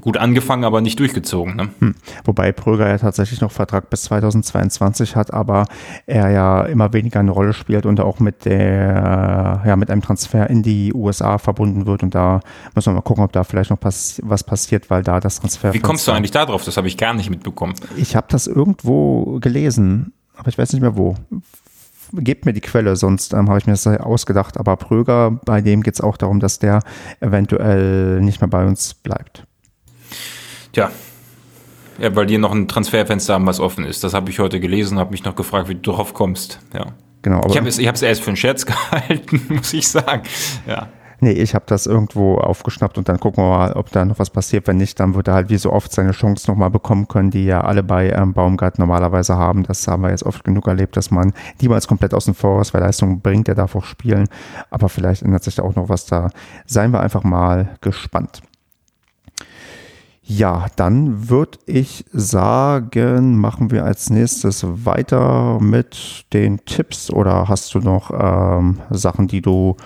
Speaker 2: Gut angefangen, aber nicht durchgezogen. Ne? Hm.
Speaker 1: Wobei Pröger ja tatsächlich noch Vertrag bis 2022 hat, aber er ja immer weniger eine Rolle spielt und auch mit der, ja, mit einem Transfer in die USA verbunden wird. Und da müssen wir mal gucken, ob da vielleicht noch pass was passiert, weil da das Transfer.
Speaker 2: Wie kommst du eigentlich da drauf? Das habe ich gar nicht mitbekommen.
Speaker 1: Ich habe das irgendwo gelesen aber ich weiß nicht mehr wo. Gebt mir die Quelle, sonst ähm, habe ich mir das ausgedacht. Aber Pröger, bei dem geht es auch darum, dass der eventuell nicht mehr bei uns bleibt.
Speaker 2: Tja, ja, weil die noch ein Transferfenster haben, was offen ist. Das habe ich heute gelesen, habe mich noch gefragt, wie du drauf kommst. Ja. Genau, ich habe es, ich es erst für einen Scherz gehalten, muss ich sagen. Ja.
Speaker 1: Nee, ich habe das irgendwo aufgeschnappt und dann gucken wir mal, ob da noch was passiert. Wenn nicht, dann wird er halt wie so oft seine Chance nochmal bekommen können, die ja alle bei ähm, Baumgart normalerweise haben. Das haben wir jetzt oft genug erlebt, dass man niemals komplett aus dem Voraus, weil Leistung bringt, der darf auch spielen. Aber vielleicht ändert sich da auch noch was da. Seien wir einfach mal gespannt. Ja, dann würde ich sagen, machen wir als nächstes weiter mit den Tipps oder hast du noch ähm, Sachen, die du.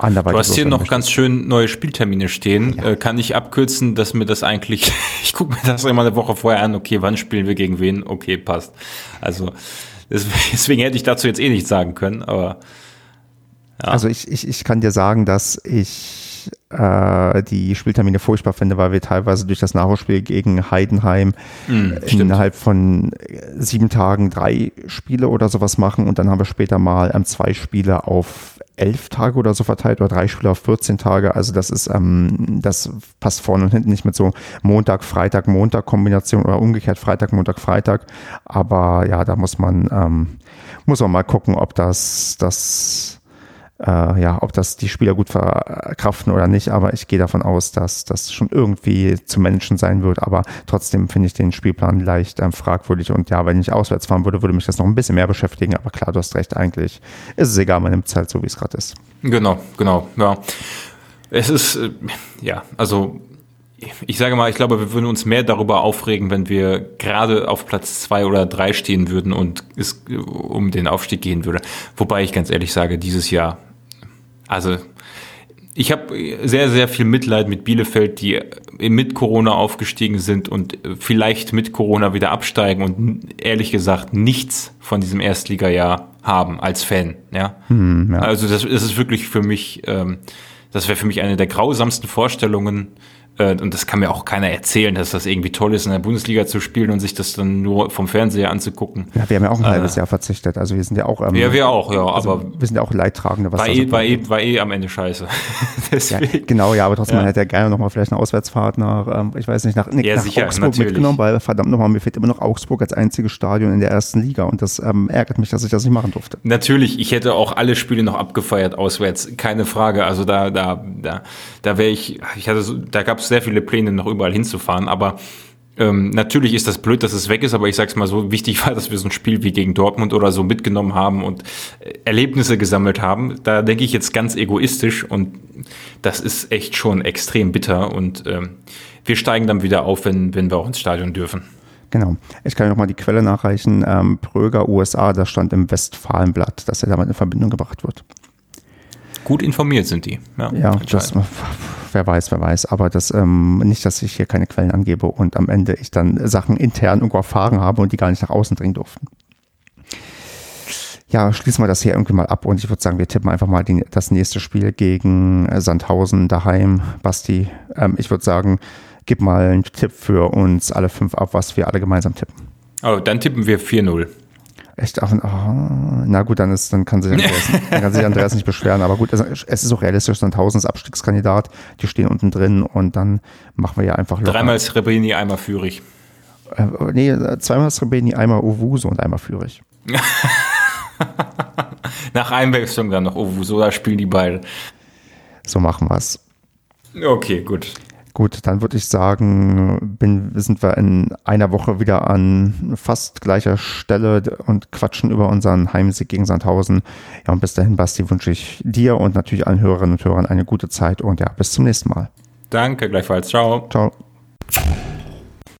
Speaker 2: Du hast hier noch möchte. ganz schön neue Spieltermine stehen. Ja. Äh, kann ich abkürzen, dass mir das eigentlich, ich gucke mir das immer eine Woche vorher an, okay, wann spielen wir gegen wen? Okay, passt. Also Deswegen hätte ich dazu jetzt eh nichts sagen können, aber.
Speaker 1: Ja. Also ich, ich, ich kann dir sagen, dass ich äh, die Spieltermine furchtbar finde, weil wir teilweise durch das Nachholspiel gegen Heidenheim mm, innerhalb von sieben Tagen drei Spiele oder sowas machen und dann haben wir später mal ähm, zwei Spiele auf elf Tage oder so verteilt oder drei Spiele auf 14 Tage. Also das ist, ähm, das passt vorne und hinten nicht mit so Montag, Freitag, Montag Kombination oder umgekehrt Freitag, Montag, Freitag. Aber ja, da muss man, ähm, muss man mal gucken, ob das, das äh, ja, ob das die Spieler gut verkraften oder nicht, aber ich gehe davon aus, dass das schon irgendwie zu Menschen sein wird, aber trotzdem finde ich den Spielplan leicht ähm, fragwürdig und ja, wenn ich auswärts fahren würde, würde mich das noch ein bisschen mehr beschäftigen, aber klar, du hast recht, eigentlich ist es egal, man nimmt es halt so, wie es gerade ist.
Speaker 2: Genau, genau, ja. Es ist, äh, ja, also ich sage mal, ich glaube, wir würden uns mehr darüber aufregen, wenn wir gerade auf Platz zwei oder drei stehen würden und es um den Aufstieg gehen würde. Wobei ich ganz ehrlich sage, dieses Jahr, also ich habe sehr, sehr viel Mitleid mit Bielefeld, die mit Corona aufgestiegen sind und vielleicht mit Corona wieder absteigen und ehrlich gesagt nichts von diesem Erstligajahr haben als Fan. Ja, hm, ja. also das, das, ist wirklich für mich, ähm, das wäre für mich eine der grausamsten Vorstellungen äh, und das kann mir auch keiner erzählen, dass das irgendwie toll ist, in der Bundesliga zu spielen und sich das dann nur vom Fernseher anzugucken.
Speaker 1: Ja, wir haben ja auch ein äh, halbes Jahr verzichtet. Also wir sind ja auch.
Speaker 2: Ähm, ja, wir auch, ja. Also aber
Speaker 1: wir sind ja auch Leidtragende.
Speaker 2: Was war, eh, war, eh, war eh am Ende scheiße.
Speaker 1: ja, genau, ja, aber trotzdem, ja. man hätte ja gerne nochmal vielleicht eine Auswärtsfahrt nach, ähm, ich weiß nicht, nach, nee, ja, nach sicher, Augsburg natürlich. mitgenommen, weil verdammt nochmal, mir fehlt immer noch Augsburg als einziges Stadion in der ersten Liga und das ähm, ärgert mich, dass ich das nicht machen durfte.
Speaker 2: Natürlich, ich hätte auch alle Spiele noch abgefeiert auswärts, keine Frage. Also da, da, da, da wäre ich, ich hatte so, da gab es sehr viele Pläne noch noch überall hinzufahren. Aber ähm, natürlich ist das blöd, dass es weg ist, aber ich sag's mal so, wichtig war, dass wir so ein Spiel wie gegen Dortmund oder so mitgenommen haben und äh, Erlebnisse gesammelt haben. Da denke ich jetzt ganz egoistisch und das ist echt schon extrem bitter und ähm, wir steigen dann wieder auf, wenn, wenn wir auch ins Stadion dürfen.
Speaker 1: Genau. Ich kann nochmal die Quelle nachreichen. Ähm, Pröger, USA, da stand im Westfalenblatt, dass er damit in Verbindung gebracht wird.
Speaker 2: Gut informiert sind die.
Speaker 1: Ja, ja das, wer weiß, wer weiß. Aber das ähm, nicht, dass ich hier keine Quellen angebe und am Ende ich dann Sachen intern irgendwo erfahren habe und die gar nicht nach außen dringen durften. Ja, schließen wir das hier irgendwie mal ab und ich würde sagen, wir tippen einfach mal die, das nächste Spiel gegen äh, Sandhausen daheim. Basti, ähm, ich würde sagen, gib mal einen Tipp für uns alle fünf ab, was wir alle gemeinsam tippen.
Speaker 2: Oh, dann tippen wir 4-0.
Speaker 1: Echt? Ach, oh, na gut, dann, ist, dann, kann sich Andreas, dann kann sich Andreas nicht beschweren. Aber gut, es ist auch realistisch, so ein Tausends-Abstiegskandidat. Die stehen unten drin und dann machen wir ja einfach
Speaker 2: locker. Dreimal Srebrini, einmal Führig.
Speaker 1: Äh, nee, zweimal Srebrini, einmal Owuso und einmal Führig.
Speaker 2: Nach Einwechslung dann noch Owuso, da spielen die beide.
Speaker 1: So machen wir es.
Speaker 2: Okay, gut.
Speaker 1: Gut, dann würde ich sagen, bin, sind wir in einer Woche wieder an fast gleicher Stelle und quatschen über unseren Heimsieg gegen Sandhausen. Ja, und bis dahin, Basti, wünsche ich dir und natürlich allen Hörerinnen und Hörern eine gute Zeit und ja, bis zum nächsten Mal.
Speaker 2: Danke, gleichfalls. Ciao. Ciao.